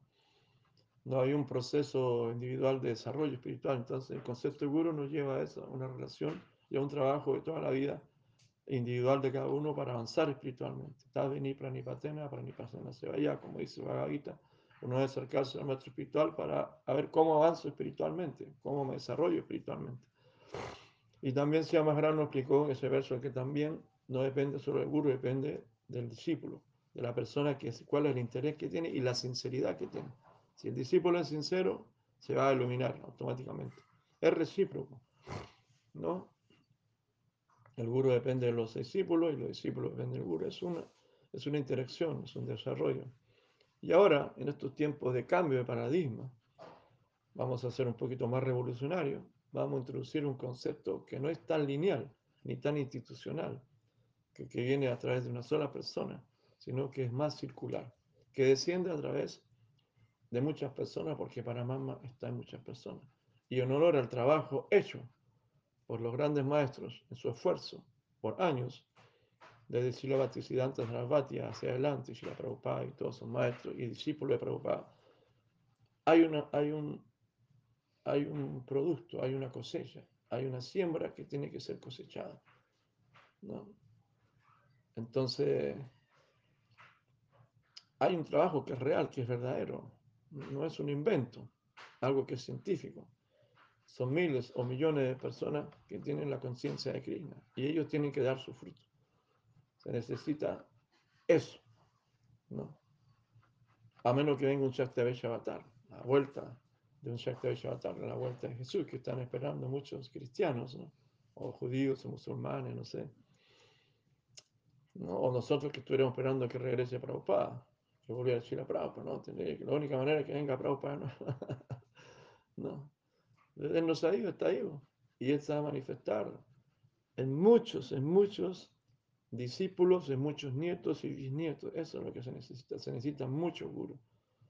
Speaker 1: No hay un proceso individual de desarrollo espiritual, entonces el concepto de guru nos lleva a eso, a una relación y a un trabajo de toda la vida individual de cada uno para avanzar espiritualmente. Tadvini pranipatena, pranipasena se vaya, como dice Bhagavad Gita, uno debe acercarse al maestro espiritual para ver cómo avanzo espiritualmente, cómo me desarrollo espiritualmente. Y también Sia Maharaj nos explicó ese verso que también no depende solo del guru, depende del discípulo, de la persona, que cuál es el interés que tiene y la sinceridad que tiene. Si el discípulo es sincero, se va a iluminar automáticamente. Es recíproco, ¿no? El guru depende de los discípulos y los discípulos dependen del guru. Es una, es una interacción, es un desarrollo. Y ahora, en estos tiempos de cambio de paradigma, vamos a ser un poquito más revolucionarios, vamos a introducir un concepto que no es tan lineal ni tan institucional, que, viene a través de una sola persona, sino que es más circular, que desciende a través de muchas personas, porque Paramatma está en muchas personas. Y en honor al trabajo hecho por los grandes maestros en su esfuerzo por años, desde Sila Bhaktisiddhanta Sarasvati hacia adelante, Sila Prabhupada y todos sus maestros y discípulos de Prabhupada, hay, una, hay, un, hay un producto, hay una cosecha, hay una siembra que tiene que ser cosechada. ¿no? Entonces, hay un trabajo que es real, que es verdadero, no es un invento, algo que es científico. Son miles o millones de personas que tienen la conciencia de Krishna y ellos tienen que dar su fruto. Se necesita eso, ¿no? A menos que venga un Shaktavesh Avatar, la vuelta de un Shaktavesh Avatar, la vuelta de Jesús, que están esperando muchos cristianos, ¿no? O judíos o musulmanes, no sé. O nosotros que estuviéramos esperando que regrese Prabhupada, que volviera a decir a Prabhupada, ¿no? Tendría que, la única manera que venga Prabhupada, ¿no? no. Él no se ha ido, está vivo. Y Él se va a manifestar en muchos, en muchos discípulos, en muchos nietos y bisnietos. Eso es lo que se necesita. Se necesita mucho guru.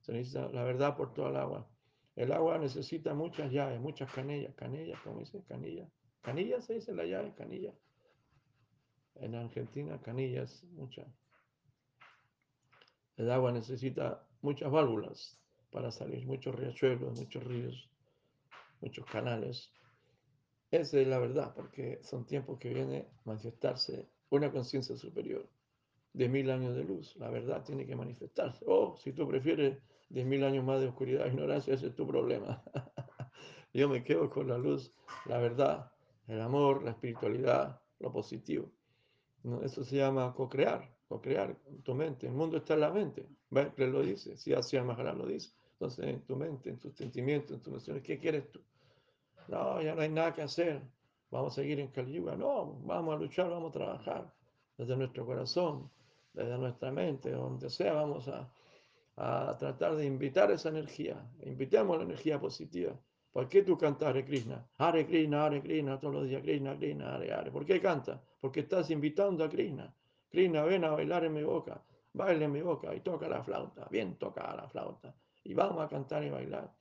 Speaker 1: Se necesita la verdad por toda el agua. El agua necesita muchas llaves, muchas canillas. Canillas, ¿cómo dice? Canilla. Canilla se dice la llave, canilla. En Argentina, canillas, muchas. El agua necesita muchas válvulas para salir, muchos riachuelos, muchos ríos muchos canales. Esa es la verdad, porque son tiempos que viene a manifestarse una conciencia superior de mil años de luz. La verdad tiene que manifestarse. O si tú prefieres de mil años más de oscuridad e ignorancia, ese es tu problema. Yo me quedo con la luz, la verdad, el amor, la espiritualidad, lo positivo. Eso se llama co-crear, co-crear tu mente. El mundo está en la mente. Berkeley lo dice, si así Maharaj lo dice. Entonces, en tu mente, en tus sentimientos, en tus emociones, ¿qué quieres tú? No, ya no hay nada que hacer. Vamos a seguir en Kali No, vamos a luchar, vamos a trabajar desde nuestro corazón, desde nuestra mente, donde sea, vamos a, a tratar de invitar esa energía. Invitemos la energía positiva. ¿Por qué tú cantas Hare Krishna? Hare Krishna, Hare Krishna, todos los días Krishna, Krishna, Hare Hare. ¿Por qué cantas? Porque estás invitando a Krishna. Krishna, ven a bailar en mi boca, baila en mi boca y toca la flauta, bien toca la flauta. Y vamos a cantar y bailar.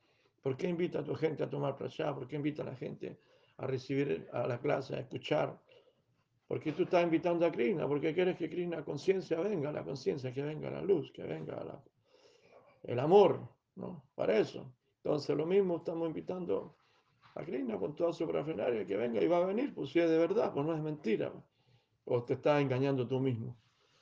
Speaker 1: ¿Por qué invita a tu gente a tomar prasad? ¿Por qué invita a la gente a recibir a la clase, a escuchar? Porque tú estás invitando a Krishna, porque quieres que Krishna conciencia venga, la conciencia, que venga la luz, que venga la, el amor, ¿no? Para eso. Entonces lo mismo estamos invitando a Krishna con toda su parafernalia que venga y va a venir, pues si es de verdad, pues no es mentira. O te estás engañando tú mismo.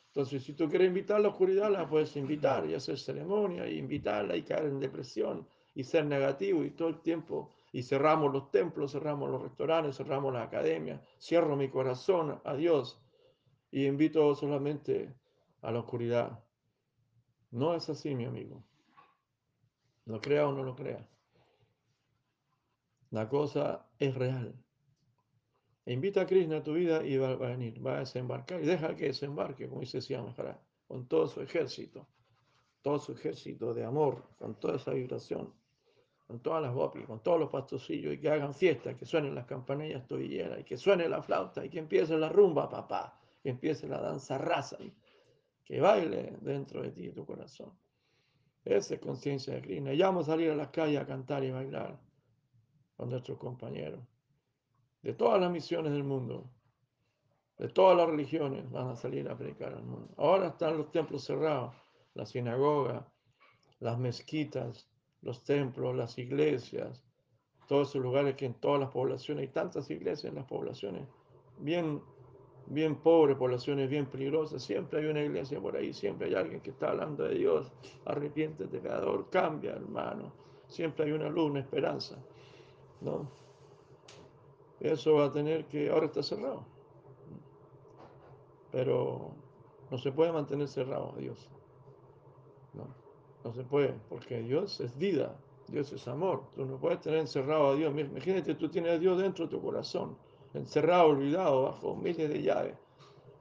Speaker 1: Entonces, si tú quieres invitar a la oscuridad, la puedes invitar y hacer ceremonia y invitarla y caer en depresión y ser negativo y todo el tiempo. Y cerramos los templos, cerramos los restaurantes, cerramos las academias, cierro mi corazón a Dios y invito solamente a la oscuridad. No es así, mi amigo. Lo crea o no lo crea. La cosa es real. invita a Krishna a tu vida y va a venir, va a desembarcar y deja que desembarque, como dice Siamahara, con todo su ejército, todo su ejército de amor, con toda esa vibración, con todas las gopis, con todos los pastorcillos y que hagan fiesta, que suenen las campanillas tobilleras y que suene la flauta y que empiece la rumba, papá, que empiece la danza raza, que baile dentro de ti, tu corazón. Esa es conciencia de Krishna. Y vamos a salir a las calles a cantar y bailar con nuestros compañeros. De todas las misiones del mundo, de todas las religiones, van a salir a predicar al mundo. Ahora están los templos cerrados, la sinagoga, las mezquitas, los templos, las iglesias, todos esos lugares que en todas las poblaciones, hay tantas iglesias en las poblaciones, bien bien pobres, poblaciones bien peligrosas, siempre hay una iglesia por ahí, siempre hay alguien que está hablando de Dios, arrepiente pecador, cambia hermano, siempre hay una luz, una esperanza, ¿no? Eso va a tener que, ahora está cerrado, pero no se puede mantener cerrado a Dios, ¿no? No se puede, porque Dios es vida, Dios es amor, tú no puedes tener encerrado a Dios, imagínate, tú tienes a Dios dentro de tu corazón, encerrado, olvidado, bajo miles de llaves.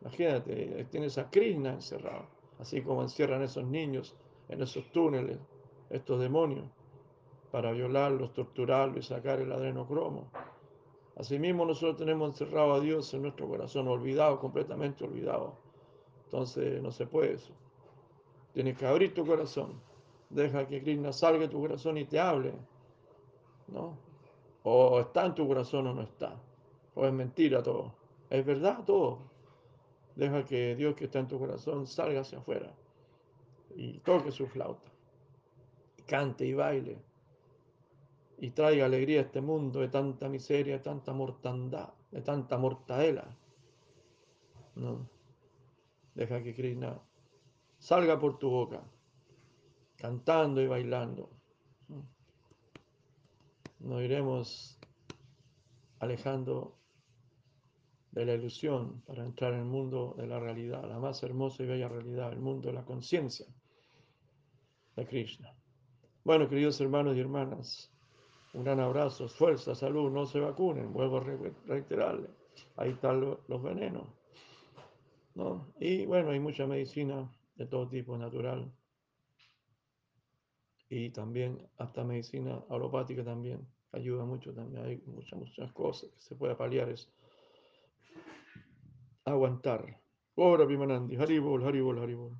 Speaker 1: Imagínate, tienes a Krishna encerrado, así como encierran esos niños en esos túneles, estos demonios, para violarlos, torturarlos y sacar el adrenocromo. Asimismo, nosotros tenemos encerrado a Dios en nuestro corazón, olvidado, completamente olvidado. Entonces, no se puede eso. Tienes que abrir tu corazón. Deja que Krishna salga de tu corazón y te hable. ¿No? O está en tu corazón o no está. O es mentira todo. Es verdad todo. Deja que Dios que está en tu corazón salga hacia afuera y toque su flauta. Cante y baile. Y traiga alegría a este mundo de tanta miseria, de tanta mortandad, de tanta mortadela. ¿No? Deja que Krishna salga por tu boca, cantando y bailando. Nos iremos alejando de la ilusión para entrar en el mundo de la realidad, la más hermosa y bella realidad, el mundo de la conciencia de Krishna. Bueno, queridos hermanos y hermanas, un gran abrazo, fuerza, salud, no se vacunen, vuelvo a reiterarle, ahí están los venenos. ¿no? Y bueno, hay mucha medicina de todo tipo natural y también hasta medicina alopática también ayuda mucho también, hay muchas, muchas cosas que se puede paliar eso aguantar. Ora Bimanandi, Haribol, Haribol, Haribol.